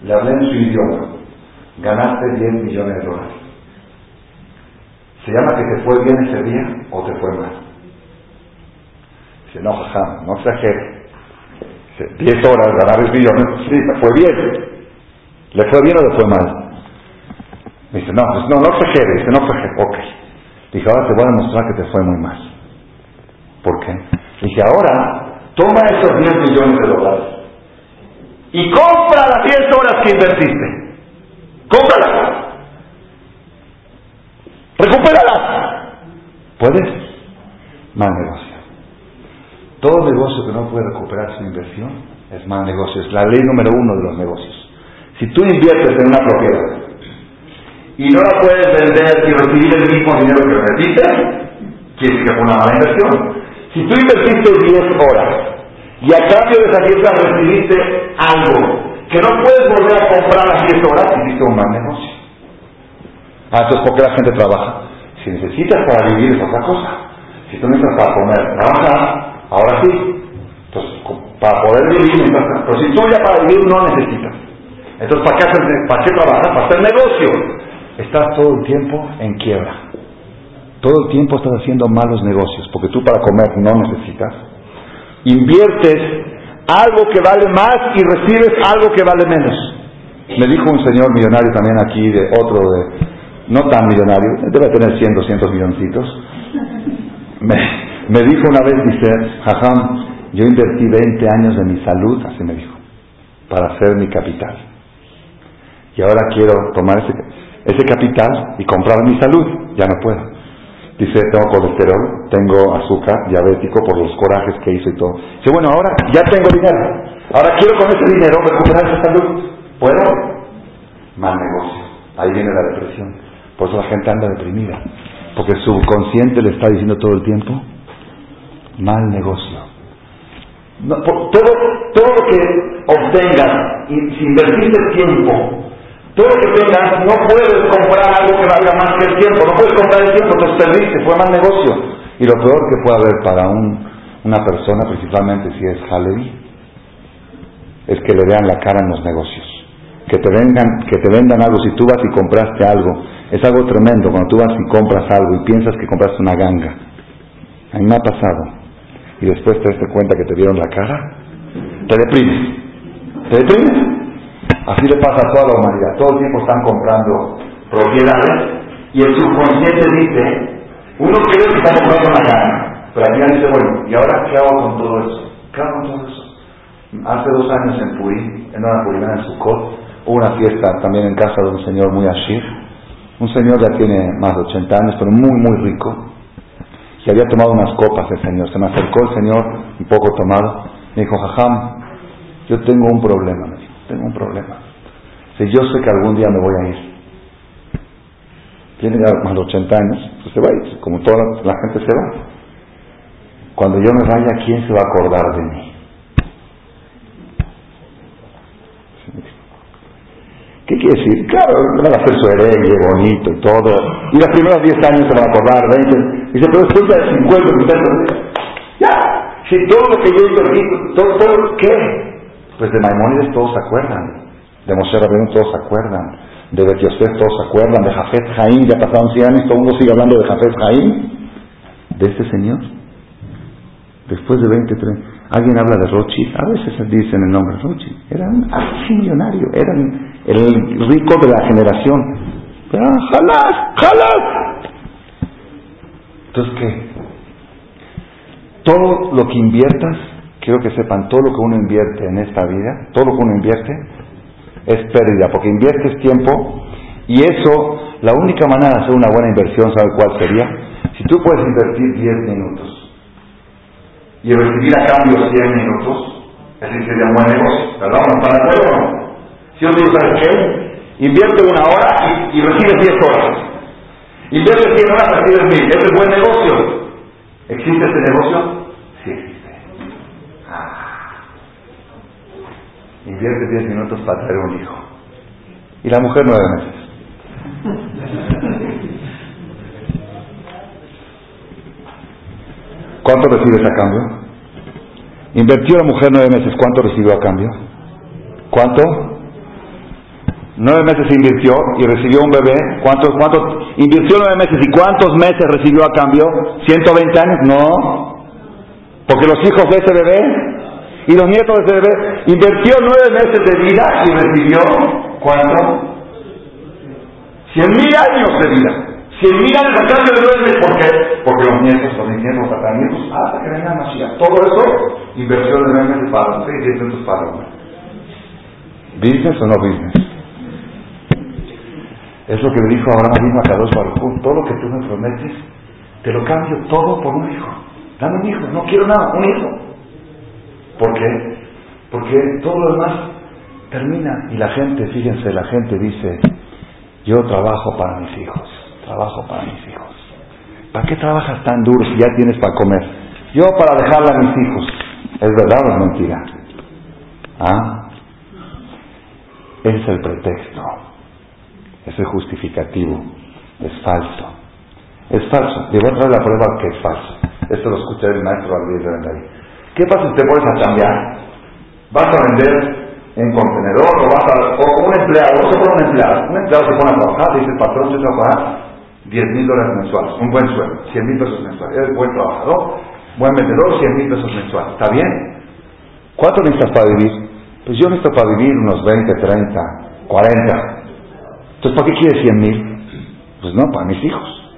le hablé en su idioma, ganaste 10 millones de dólares. ¿Se llama que te fue bien ese día o te fue mal? Dice, no, jaja, no exageres. 10 horas, ganar el millón, sí, me fue bien. ¿Le fue bien o le fue mal? Me dice, no, pues no, no exagere, dice, no exagere, ok. Dije, ahora te voy a demostrar que te fue muy mal. ¿Por qué? Dije, ahora, toma esos 10 millones de dólares y compra las 10 horas que invertiste. Cómpralas. Recupéralas. ¿Puedes? Mal negocio. Todo negocio que no puede recuperar su inversión es mal negocio. Es la ley número uno de los negocios. Si tú inviertes en una propiedad y no la puedes vender y recibir el mismo dinero que invertiste, quiere decir que fue una mala inversión. Si tú invertiste 10 horas y a cambio de esas 10 horas recibiste algo que no puedes volver a comprar las 10 horas, hiciste un mal negocio. Ah, entonces, ¿por qué la gente trabaja? Si necesitas para vivir es otra cosa. Si tú necesitas para comer, trabajar, Ahora sí. Entonces, para poder vivir, pero si tú ya para vivir no necesitas. Entonces, ¿para qué, hacer, ¿para qué? Para hacer negocio. Estás todo el tiempo en quiebra. Todo el tiempo estás haciendo malos negocios, porque tú para comer no necesitas. Inviertes algo que vale más y recibes algo que vale menos. Me dijo un señor millonario también aquí, de otro, de, no tan millonario, debe tener 100, 200 milloncitos. Me, me dijo una vez, dice, Jajam, yo invertí 20 años de mi salud, así me dijo, para hacer mi capital. Y ahora quiero tomar ese, ese capital y comprar mi salud. Ya no puedo. Dice, tengo colesterol, tengo azúcar, diabético por los corajes que hizo y todo. Dice, bueno, ahora ya tengo dinero. Ahora quiero con ese dinero recuperar esa salud. ¿Puedo? Mal negocio. Ahí viene la depresión. Por eso la gente anda deprimida. Porque su subconsciente le está diciendo todo el tiempo, mal negocio. todo, todo lo que obtengas, y si invertiste tiempo, todo lo que tengas, no puedes comprar algo que valga más que el tiempo, no puedes comprar el tiempo, entonces perdiste, fue mal negocio. Y lo peor que puede haber para un, una persona, principalmente si es Halevi, es que le vean la cara en los negocios. Que te, vengan, que te vendan algo, si tú vas y compraste algo, es algo tremendo cuando tú vas y compras algo y piensas que compraste una ganga. A mí me ha pasado y después te das cuenta que te dieron la cara, te deprimes. ¿Te deprimes? Así le pasa a toda la humanidad. Todo el tiempo están comprando propiedades y el subconsciente dice, uno cree que está comprando una gana, pero al final dice, bueno, ¿y ahora qué hago con todo eso? ¿Qué hago con todo eso? Hace dos años en Purí, en una purimana en Sukkot, hubo una fiesta también en casa de un señor muy ashir. Un señor ya tiene más de 80 años, pero muy, muy rico. Y había tomado unas copas el señor. Se me acercó el señor, un poco tomado. Me dijo, Jajam, yo tengo un problema, tengo un problema. Si yo sé que algún día me voy a ir. Tiene más de 80 años, pues se va a ir, como toda la gente se va. Cuando yo me vaya, ¿quién se va a acordar de mí? ¿Qué quiere decir? Claro, van a hacer su hereje bonito y todo. Y los primeros 10 años se van a acordar, 20. Dice, pero después de 50, ya. Si todo lo que yo hice aquí, todo, todo, ¿qué? Pues de Maimónides todos se acuerdan. De Moshe Rabbeinu todos se acuerdan. De Bet todos se acuerdan. De Jafet Jaim, ya pasaron 100 años, todo el mundo sigue hablando de Jafet Jaim. De este señor. Después de 20, 30. Alguien habla de Rochi, a veces dicen el nombre Rochi. Era un millonario, eran el rico de la generación. ¡Jalás! ¡Jalás! Entonces, ¿qué? Todo lo que inviertas, quiero que sepan, todo lo que uno invierte en esta vida, todo lo que uno invierte, es pérdida, porque inviertes tiempo y eso, la única manera de hacer una buena inversión, ¿sabe cuál sería? Si tú puedes invertir 10 minutos y recibir a cambio 100 minutos, ese sería un buen negocio, ¿verdad? ¿No están de acuerdo o no? Si yo digo, ¿sabes qué? Invierte una hora y, y recibes 10 horas. Invierte 100 horas, recibes 1000. ¿Ese es buen negocio? ¿Existe ese negocio? Sí existe. Ah. Invierte 10 minutos para traer un hijo. Y la mujer 9 meses. ¿Cuánto recibes a cambio? Invirtió la mujer nueve meses, ¿cuánto recibió a cambio? ¿Cuánto? Nueve meses invirtió y recibió un bebé. ¿Cuántos, cuántos? Invirtió nueve meses y ¿cuántos meses recibió a cambio? ¿120 años? No. Porque los hijos de ese bebé y los nietos de ese bebé invirtió nueve meses de vida y recibió ¿cuánto? Cien mil años de vida. Cien mil años a cambio de nueve meses. ¿Por qué? Porque los nietos, los nietos, hasta que venga Mashiach. Todo eso, inversión de nueve meses para usted y diez minutos para hombre. ¿Business o no business? Es lo que le dijo Abraham mismo a Kadosh Baruj todo lo que tú me prometes, te lo cambio todo por un hijo. Dame un hijo, no quiero nada, un hijo. ¿Por qué? Porque todo lo demás termina y la gente, fíjense, la gente dice, yo trabajo para mis hijos, trabajo para mis hijos. ¿Para qué trabajas tan duro si ya tienes para comer? Yo para dejarle a mis hijos. ¿Es verdad o es mentira? ¿Ah? Es el pretexto. Ese justificativo es falso. Es falso. Le a traer la prueba que es falso. Esto lo escuché del maestro de David. ¿Qué pasa si te pones a cambiar? ¿Vas a vender en contenedor o vas a... o un empleado, vamos a poner un empleado. Un empleado se pone a trabajar, dice el patrón, yo pagar 10 mil dólares mensuales, un buen sueldo, 100 mil pesos mensuales. Eres buen trabajador, buen vendedor, 100 mil pesos mensuales. ¿Está bien? ¿Cuánto necesitas para vivir? Pues yo necesito para vivir unos 20, 30, 40. Entonces, ¿para qué quiere 100 mil? Pues no, para mis hijos.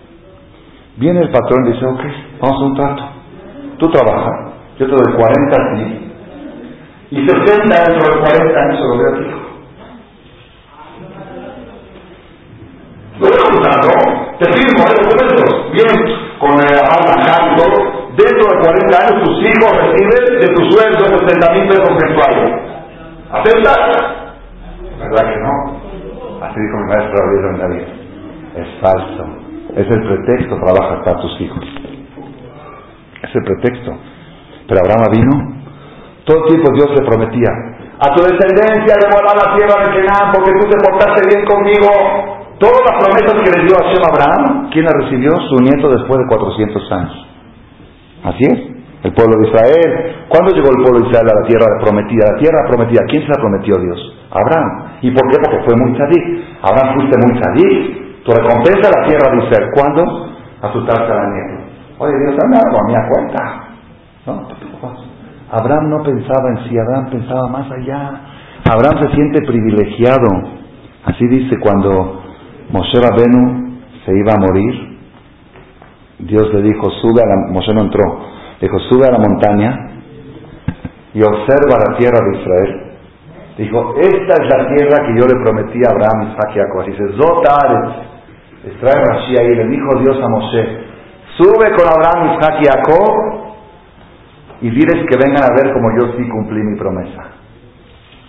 Viene el patrón y dice, ok, vamos a un trato. Tú trabajas, yo te doy 40 a ti. Y 60 dentro de 40 años se lo doy a ti. Es un trato, te firmo los documentos, bien, con el aval. Dentro de 40 años tus hijos reciben de tu sueldo 60 mil pesos mensuales. ¿Aceptas? ¿Verdad que no? Así dijo mi maestro en David. Es falso. Es el pretexto para tus hijos. Es el pretexto. Pero Abraham vino. Todo el tiempo Dios le prometía. A tu descendencia le voy a dar la tierra de Canaán porque tú te portaste bien conmigo. Todas las promesas que le dio a Abraham, ¿quién la recibió? Su nieto después de 400 años. Así es el pueblo de Israel. ¿Cuándo llegó el pueblo de Israel a la tierra prometida? La tierra prometida, ¿quién se la prometió Dios? Abraham. ¿Y por qué? Porque fue muy tzadik. Abraham fuiste muy tzadik. Tu recompensa la tierra de Israel. ¿Cuándo? A tu la nieto. Oye, Dios, dame algo a a cuenta. Abraham no pensaba en sí, Abraham pensaba más allá. Abraham se siente privilegiado. Así dice cuando Moshe Rabenu se iba a morir, Dios le dijo, sube a la, no entró, dijo, sube a la montaña y observa la tierra de Israel. Dijo, esta es la tierra que yo le prometí a Abraham, Isaac y Jacob. Dice, Zotares, extrae Rashi ahí, le dijo Dios a Moshe, sube con Abraham, Isaac y Jacob y diles que vengan a ver como yo sí cumplí mi promesa.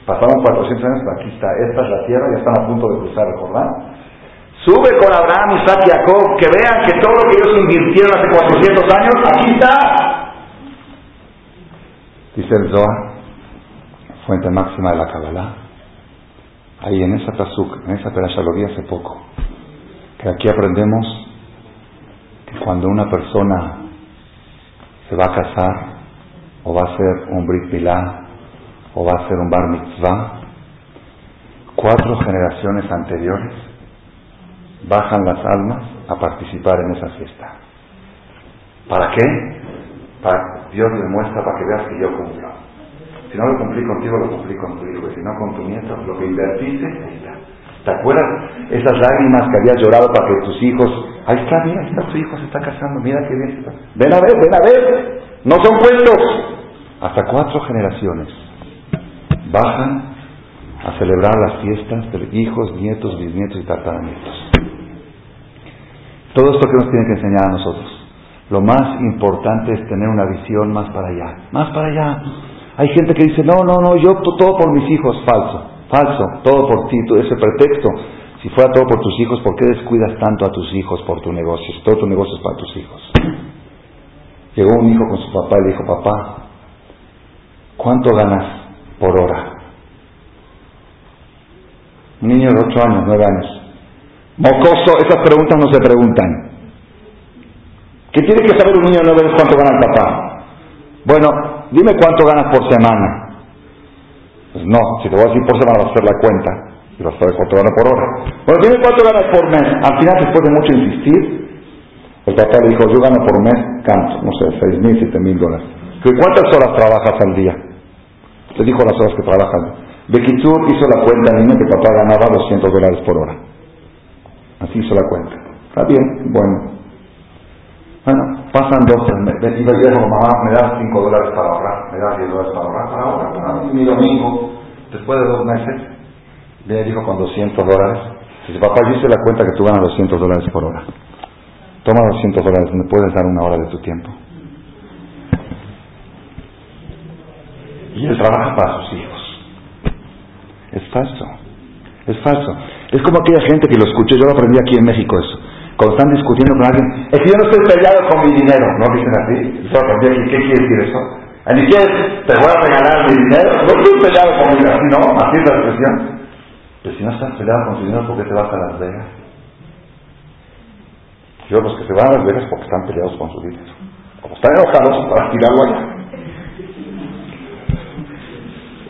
Pasamos 400 años, aquí está, esta es la tierra, ya están a punto de cruzar el Jordán. Sube con Abraham, Isaac y Jacob, que vean que todo lo que ellos invirtieron hace 400 años, aquí está. Dice el Zohar, fuente máxima de la Kabbalah, ahí en esa Tazuk, en esa perasha lo hace poco, que aquí aprendemos que cuando una persona se va a casar, o va a ser un Brit Milá, o va a ser un Bar Mitzvah, cuatro generaciones anteriores bajan las almas a participar en esa fiesta. ¿Para qué? Para, Dios le muestra para que veas que yo cumplo. Si no lo cumplí contigo, lo cumplí con tu hijo. Y si no con tu nieto, lo que invertiste, ahí está. ¿Te acuerdas esas lágrimas que habías llorado para que tus hijos, ahí está, mira, ahí está tu hijo, se está casando, mira qué bien está. Ven a ver, ven a ver, no son cuentos. Hasta cuatro generaciones bajan a celebrar las fiestas de hijos, nietos, bisnietos y tataranietos. Todo esto que nos tiene que enseñar a nosotros. Lo más importante es tener una visión más para allá, más para allá. Hay gente que dice, no, no, no, yo todo por mis hijos, falso, falso, todo por ti, ese pretexto. Si fuera todo por tus hijos, ¿por qué descuidas tanto a tus hijos por tu negocio? Todo tu negocio es para tus hijos. Llegó un hijo con su papá y le dijo, papá, ¿cuánto ganas por hora? Un niño de 8 años, 9 años. Mocoso, esas preguntas no se preguntan. ¿Qué tiene que saber un niño de 9 años cuánto gana el papá? Bueno, dime cuánto ganas por semana. Pues no, si te voy a decir por semana vas a hacer la cuenta y vas a saber cuánto ganas por hora. Bueno, dime cuánto ganas por mes. Al final, después de mucho insistir, el papá le dijo, yo gano por mes, canto, no sé, seis mil, siete mil dólares. ¿Cuántas horas trabajas al día? Le dijo las horas que trabajan. Bekitsur hizo la cuenta niño que papá ganaba 200 dólares por hora. Así hizo la cuenta. Está bien, bueno. Bueno, pasan dos, me, me, y dijo, mamá, me das 5 dólares para ahorrar, me das 10 dólares para ahorrar, para ahorrar, para mi domingo. Después de dos meses, le dijo con 200 dólares, dice, papá, yo hice la cuenta que tú ganas 200 dólares por hora. Toma 200 dólares, ¿me puedes dar una hora de tu tiempo? Y él trabaja para sus hijos. Es falso. Es falso. Es como aquella gente que lo escuché, yo lo aprendí aquí en México eso. Cuando están discutiendo con alguien, es que yo no estoy peleado con mi dinero, ¿no dicen así? Yo aprendí ¿qué quiere decir eso? ¿Ni quieres, te voy a regalar mi dinero? No estoy peleado con mi dinero, no, así es la expresión. Pero si no estás peleado con tu dinero, ¿por qué te vas a Las Vegas? Yo, los que se van a Las Vegas porque están peleados con su dinero. Como están enojados, para tirarlo allá.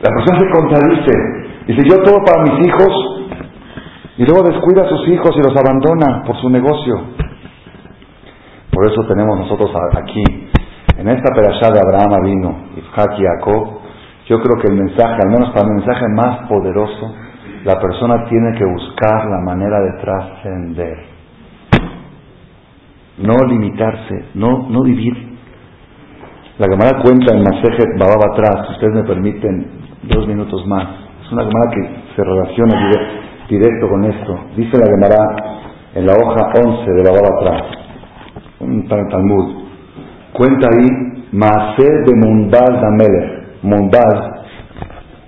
La persona se contradice. Dice, yo todo para mis hijos, y luego descuida a sus hijos y los abandona por su negocio. Por eso tenemos nosotros aquí, en esta perashá de Abraham vino, Isaac y Jacob, yo creo que el mensaje, al menos para el mensaje más poderoso, la persona tiene que buscar la manera de trascender. No limitarse, no, no vivir. La Gemara cuenta en Masejet Bababa atrás, si ustedes me permiten dos minutos más. Es una Gemara que se relaciona directo con esto. Dice la Gemara en la hoja 11 de hoja atrás, un Talmud. Cuenta ahí Maaser de Mundal Damelech. Mundal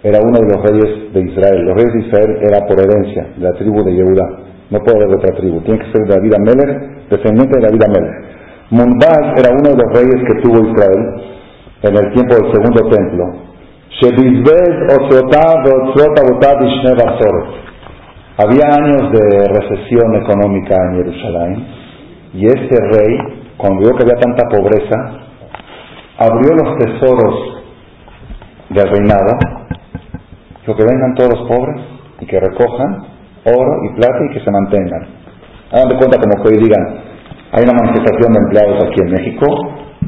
era uno de los reyes de Israel. Los reyes de Israel era por herencia de la tribu de Yehuda. No puede haber otra tribu. Tiene que ser David Amelech, descendiente de David Amelech. Mundal era uno de los reyes que tuvo Israel en el tiempo del segundo templo. Había años de recesión económica en Jerusalén y este rey, cuando vio que había tanta pobreza, abrió los tesoros del reinado, dijo que vengan todos los pobres y que recojan oro y plata y que se mantengan. Hagan de cuenta como que hoy digan, hay una manifestación de empleados aquí en México,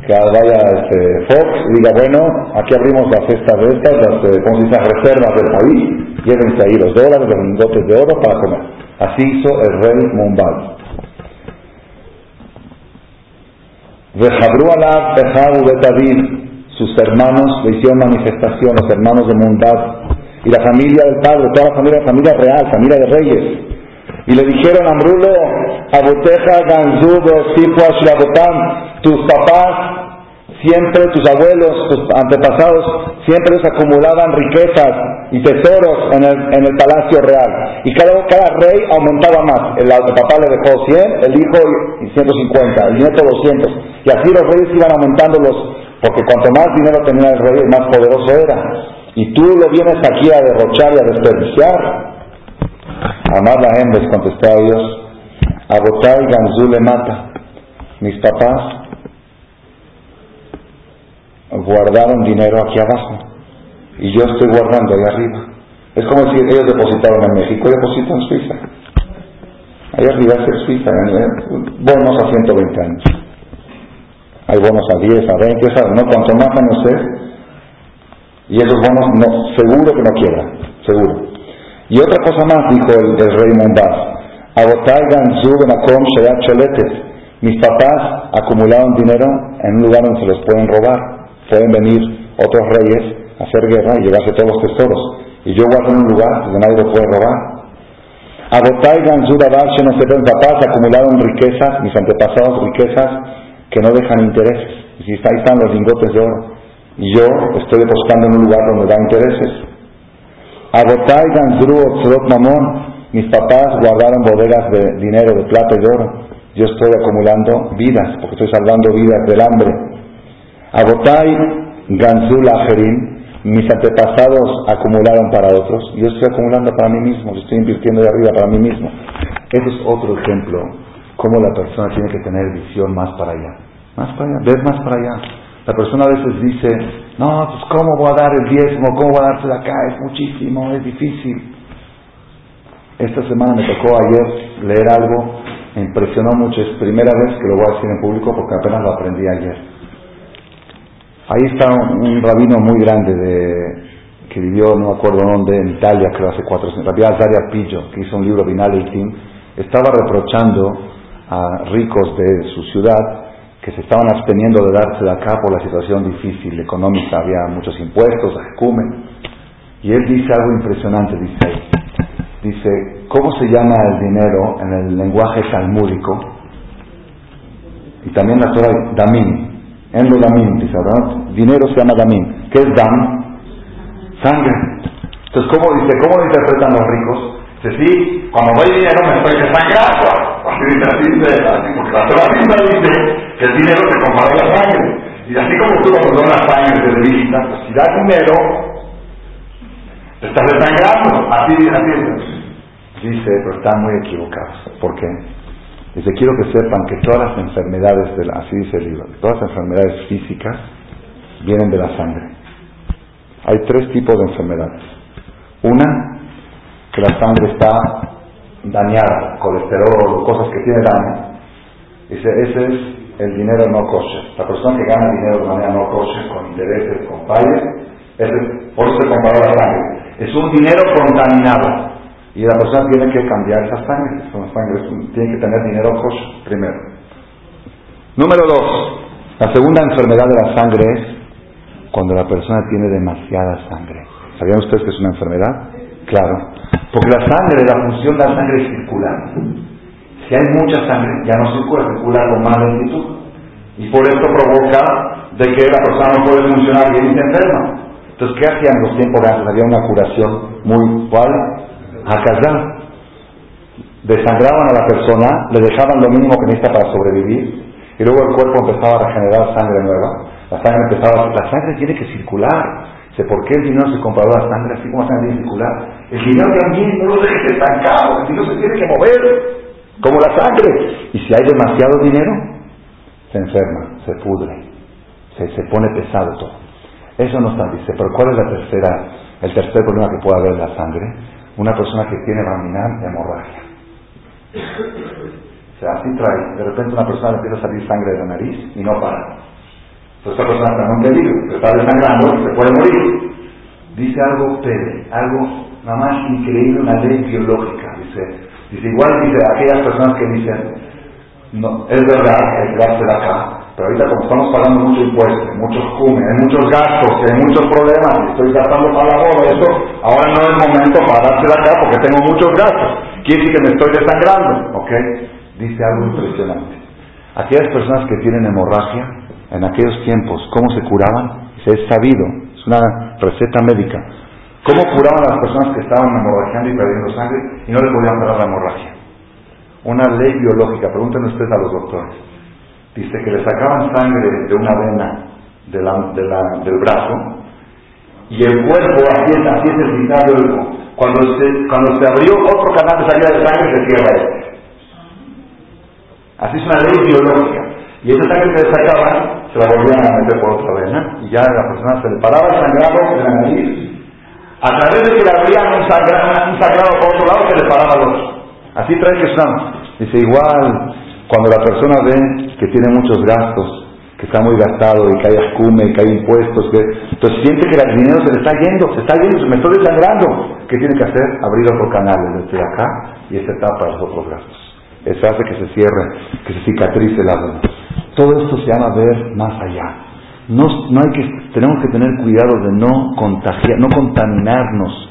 que vaya este, Fox y diga, bueno, aquí abrimos las cestas de estas, las, eh, ¿cómo se dice? reservas del país, llévense ahí los dólares, los lingotes de oro para comer. Así hizo el rey Mumbai. Vejabru alab Bejabu sus hermanos le hicieron manifestación, los hermanos de Mumbai, y la familia del padre, toda la familia, familia real, familia de reyes. Y le dijeron a Amrulo, Aboteja, Ganzub, tus papás siempre tus abuelos, tus antepasados, siempre les acumulaban riquezas y tesoros en el, en el palacio real. Y cada, cada rey aumentaba más. El, papá le dejó 100, el hijo 150, el nieto 200. Y así los reyes iban aumentando los, porque cuanto más dinero tenía el rey, más poderoso era. Y tú lo vienes aquí a derrochar y a desperdiciar. Amar la les contestó a Dios. y Ganzú le mata. Mis papás guardaron dinero aquí abajo y yo estoy guardando ahí arriba. Es como si ellos depositaron en México y depositan en Suiza. Ahí arriba es Suiza, bonos a 120 años. Hay bonos a 10, a 20, ¿sabes? ¿no? Cuanto más años es, y esos bonos no, seguro que no quieran, seguro. Y otra cosa más, dijo el, rey Mombás, mis papás acumularon dinero en un lugar donde se los pueden robar pueden venir otros reyes a hacer guerra y llevarse todos los tesoros. Y yo guardo en un lugar donde nadie lo puede robar. Se papás acumularon riquezas, mis antepasados riquezas que no dejan intereses. Y ahí están los lingotes de oro. Yo estoy depositando en un lugar donde da intereses. Agotai Ganzuru Mamón, mis papás guardaron bodegas de dinero, de plata y de oro. Yo estoy acumulando vidas, porque estoy salvando vidas del hambre. Agotai Ganzul Ajerim, mis antepasados acumularon para otros, yo estoy acumulando para mí mismo, estoy invirtiendo de arriba para mí mismo. Ese es otro ejemplo, cómo la persona tiene que tener visión más para allá, más para allá, ver más para allá. La persona a veces dice, no, pues cómo voy a dar el diezmo, cómo voy a darse de acá, es muchísimo, es difícil. Esta semana me tocó ayer leer algo, me impresionó mucho, es primera vez que lo voy a decir en público porque apenas lo aprendí ayer. Ahí está un, rabino muy grande de, que vivió, no me acuerdo dónde, en Italia, creo hace cuatro años, Rabbi Azaria Pillo, que hizo un libro, Vinal Eitim, estaba reprochando a ricos de su ciudad que se estaban absteniendo de darse de acá por la situación difícil económica, había muchos impuestos, ajecumen. Y él dice algo impresionante, dice Dice, ¿cómo se llama el dinero en el lenguaje talmúdico? Y también la Torah, Damim. En lo damim, dice, ¿verdad? Dinero se llama damim. ¿Qué es dam? Sangre. Entonces, ¿cómo dice, cómo lo interpretan los ricos? Dice, sí, cuando doy dinero me estoy desangrando. Así dice, así dice, así, porque la Torah misma dice que el dinero se compara la sangre. Y así como tú cuando donas sangre te debilita, pues si das dinero, te estás desangrando. Así, así Dice, pero están muy equivocados. ¿Por qué? Dice, quiero que sepan que todas las enfermedades, de la, así dice el libro, todas las enfermedades físicas vienen de la sangre. Hay tres tipos de enfermedades. Una, que la sangre está dañada, colesterol, cosas que tiene daño. Dice, ese es el dinero no kosher. La persona que gana dinero de manera no kosher, con intereses, con fallas, por eso se comparó la sangre. Es un dinero contaminado. Y la persona tiene que cambiar esa sangre. Esa sangre tiene que tener dinero kosher primero. Número dos, la segunda enfermedad de la sangre es cuando la persona tiene demasiada sangre. ¿Sabían ustedes que es una enfermedad? Claro. Porque la sangre, la función de la sangre es circular. Si hay mucha sangre, ya no circula, circula con más lentitud. Y por esto provoca de que la persona no puede funcionar bien y se enferma. Entonces, ¿qué hacían los tiempos de antes? Había una curación muy cual Hakazá. Desangraban a la persona, le dejaban lo mínimo que necesita para sobrevivir, y luego el cuerpo empezaba a regenerar sangre nueva. La sangre empezaba, la sangre tiene que circular. Por qué el dinero se compró la sangre así como sangre circular. El dinero también no lo dejes estancado, el dinero se tiene que mover, como la sangre. Y si hay demasiado dinero, se enferma, se pudre, se, se pone pesado todo. Eso no está, dice, pero ¿cuál es la tercera, el tercer problema que puede haber en la sangre? una persona que tiene laminal de hemorragia. O sea, así trae. De repente una persona le empieza a salir sangre de la nariz y no para. Entonces esta persona está en un peligro, se está desangrando y se puede morir. Dice algo Pérez, algo nada más increíble, una ley biológica. Dice, dice igual dice aquellas personas que dicen, no, es verdad, que darse de acá, pero ahorita como estamos pagando mucho impuestos, muchos cumes, hay muchos gastos, hay muchos problemas, estoy gastando para la boda, eso, ahora no es el momento para darse acá porque tengo muchos gastos. Quiere decir que me estoy desangrando, ¿ok? Dice algo impresionante. Aquellas personas que tienen hemorragia, en aquellos tiempos, ¿cómo se curaban? Se es sabido, es una receta médica. ¿Cómo curaban las personas que estaban hemorragiando y perdiendo sangre y no les podían parar la hemorragia? Una ley biológica, pregúntenle ustedes a los doctores. Dice que le sacaban sangre de una vena del brazo y el cuerpo, así es, el cuando se, cuando se abrió otro canal de salida de sangre, se cierra este. Así es una ley biológica. Y esa sangre que le sacaban, se la volvían a meter por otra vena y ya la persona se le paraba el sangrado de la nariz. A través de que le abrían un sangrado, un sangrado por otro lado, se le paraba el otro. Así trae que Dice, igual, cuando la persona ve que tiene muchos gastos, que está muy gastado y que hay ascume, que hay impuestos, que, entonces siente que el dinero se le está yendo, se está yendo, se me estoy desangrando. ¿Qué tiene que hacer? Abrir otro canal desde acá y este tapa los otros gastos. Eso hace que se cierre, que se cicatrice la vena. Todo esto se llama ver más allá. No, no hay que, tenemos que tener cuidado de no contagiar, no contaminarnos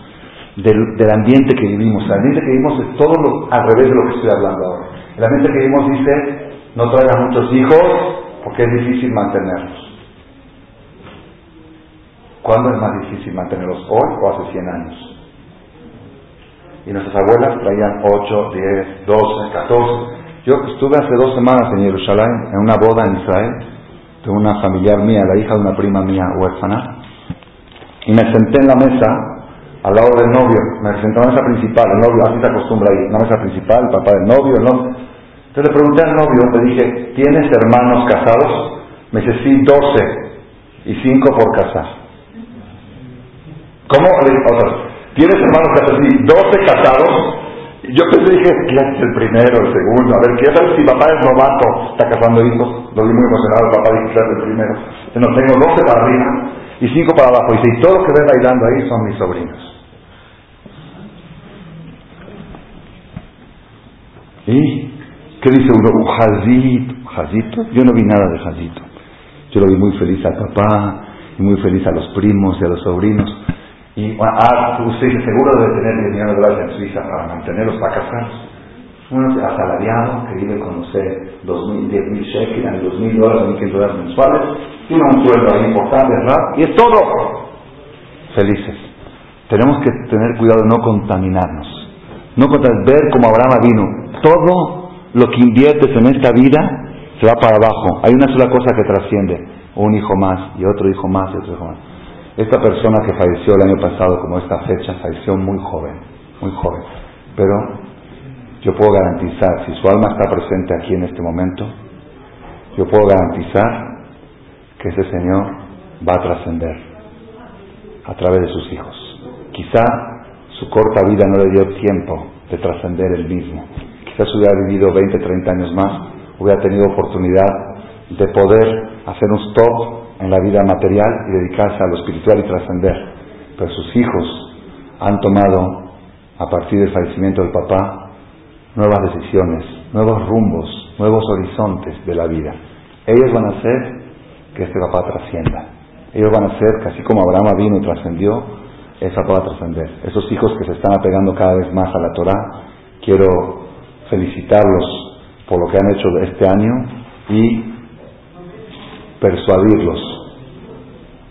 del, ambiente que vivimos. El ambiente que vivimos es todo lo, al revés de lo que estoy hablando ahora. El ambiente que vivimos dice, no traigas muchos hijos porque es difícil mantenerlos. ¿Cuándo es más difícil mantenerlos? ¿Hoy o hace 100 años? Y nuestras abuelas traían 8, 10, 12, 14. Yo estuve hace dos semanas en Jerusalén, en una boda en Israel, de una familiar mía, la hija de una prima mía huérfana, y me senté en la mesa al lado del novio, me senté en la mesa principal, el novio, así se acostumbra ahí, la mesa principal, el papá del novio, el novio. Entonces le pregunté al novio, le dije, ¿tienes hermanos casados? Me dice, sí, 12 y 5 por casar. ¿Cómo? Otra ¿Tienes hermanos casados? Sí, 12 casados. Yo pensé, dije, ¿quién es el primero, el segundo? A ver, ¿qué saber si papá es novato? Está casando hijos. Lo vi muy emocionado, el papá dijo, ¿quién es el primero? No, tengo 12 para arriba y 5 para abajo. Y si todo lo que ven bailando ahí son mis sobrinos. ¿Y qué dice uno? Un jazito. ¿Jazito? Yo no vi nada de jazito. Yo lo vi muy feliz al papá y muy feliz a los primos y a los sobrinos. Y ah, usted seguro debe tener dinero de dólares en Suiza para mantenerlos, para casarlos. Un asalariado que vive con usted dos mil, diez mil shekels, dos mil dólares, mil dólares mensuales, tiene un sueldo ahí importante, ¿verdad? Y es todo. Felices. Tenemos que tener cuidado de no contaminarnos. No contaminar, ver como Abraham vino. Todo lo que inviertes en esta vida se va para abajo. Hay una sola cosa que trasciende. Un hijo más, y otro hijo más, y otro hijo más. Esta persona que falleció el año pasado, como esta fecha, falleció muy joven, muy joven. Pero yo puedo garantizar, si su alma está presente aquí en este momento, yo puedo garantizar que ese Señor va a trascender a través de sus hijos. Quizá su corta vida no le dio tiempo de trascender el mismo. Quizás hubiera vivido 20, 30 años más, hubiera tenido oportunidad de poder hacer un stop en la vida material y dedicarse a lo espiritual y trascender. Pero sus hijos han tomado, a partir del fallecimiento del papá, nuevas decisiones, nuevos rumbos, nuevos horizontes de la vida. Ellos van a hacer que este papá trascienda. Ellos van a hacer que así como Abraham vino y trascendió, esa a trascender. Esos hijos que se están apegando cada vez más a la Torah, quiero felicitarlos por lo que han hecho este año y persuadirlos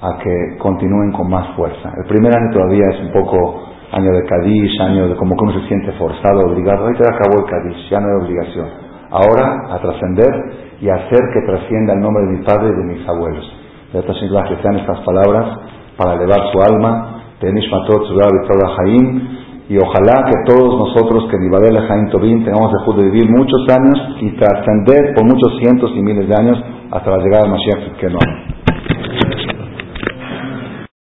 a que continúen con más fuerza. El primer año todavía es un poco año de Kadish, año de como que uno se siente forzado, obligado. Ahorita acabó el Kadish, ya no hay obligación. Ahora a trascender y hacer que trascienda el nombre de mi padre y de mis abuelos. De que sean estas palabras para elevar su alma, y ojalá que todos nosotros que Nibadel Jaim Tobin tengamos el de vivir muchos años y trascender por muchos cientos y miles de años hasta la llegada del Mashiach que no.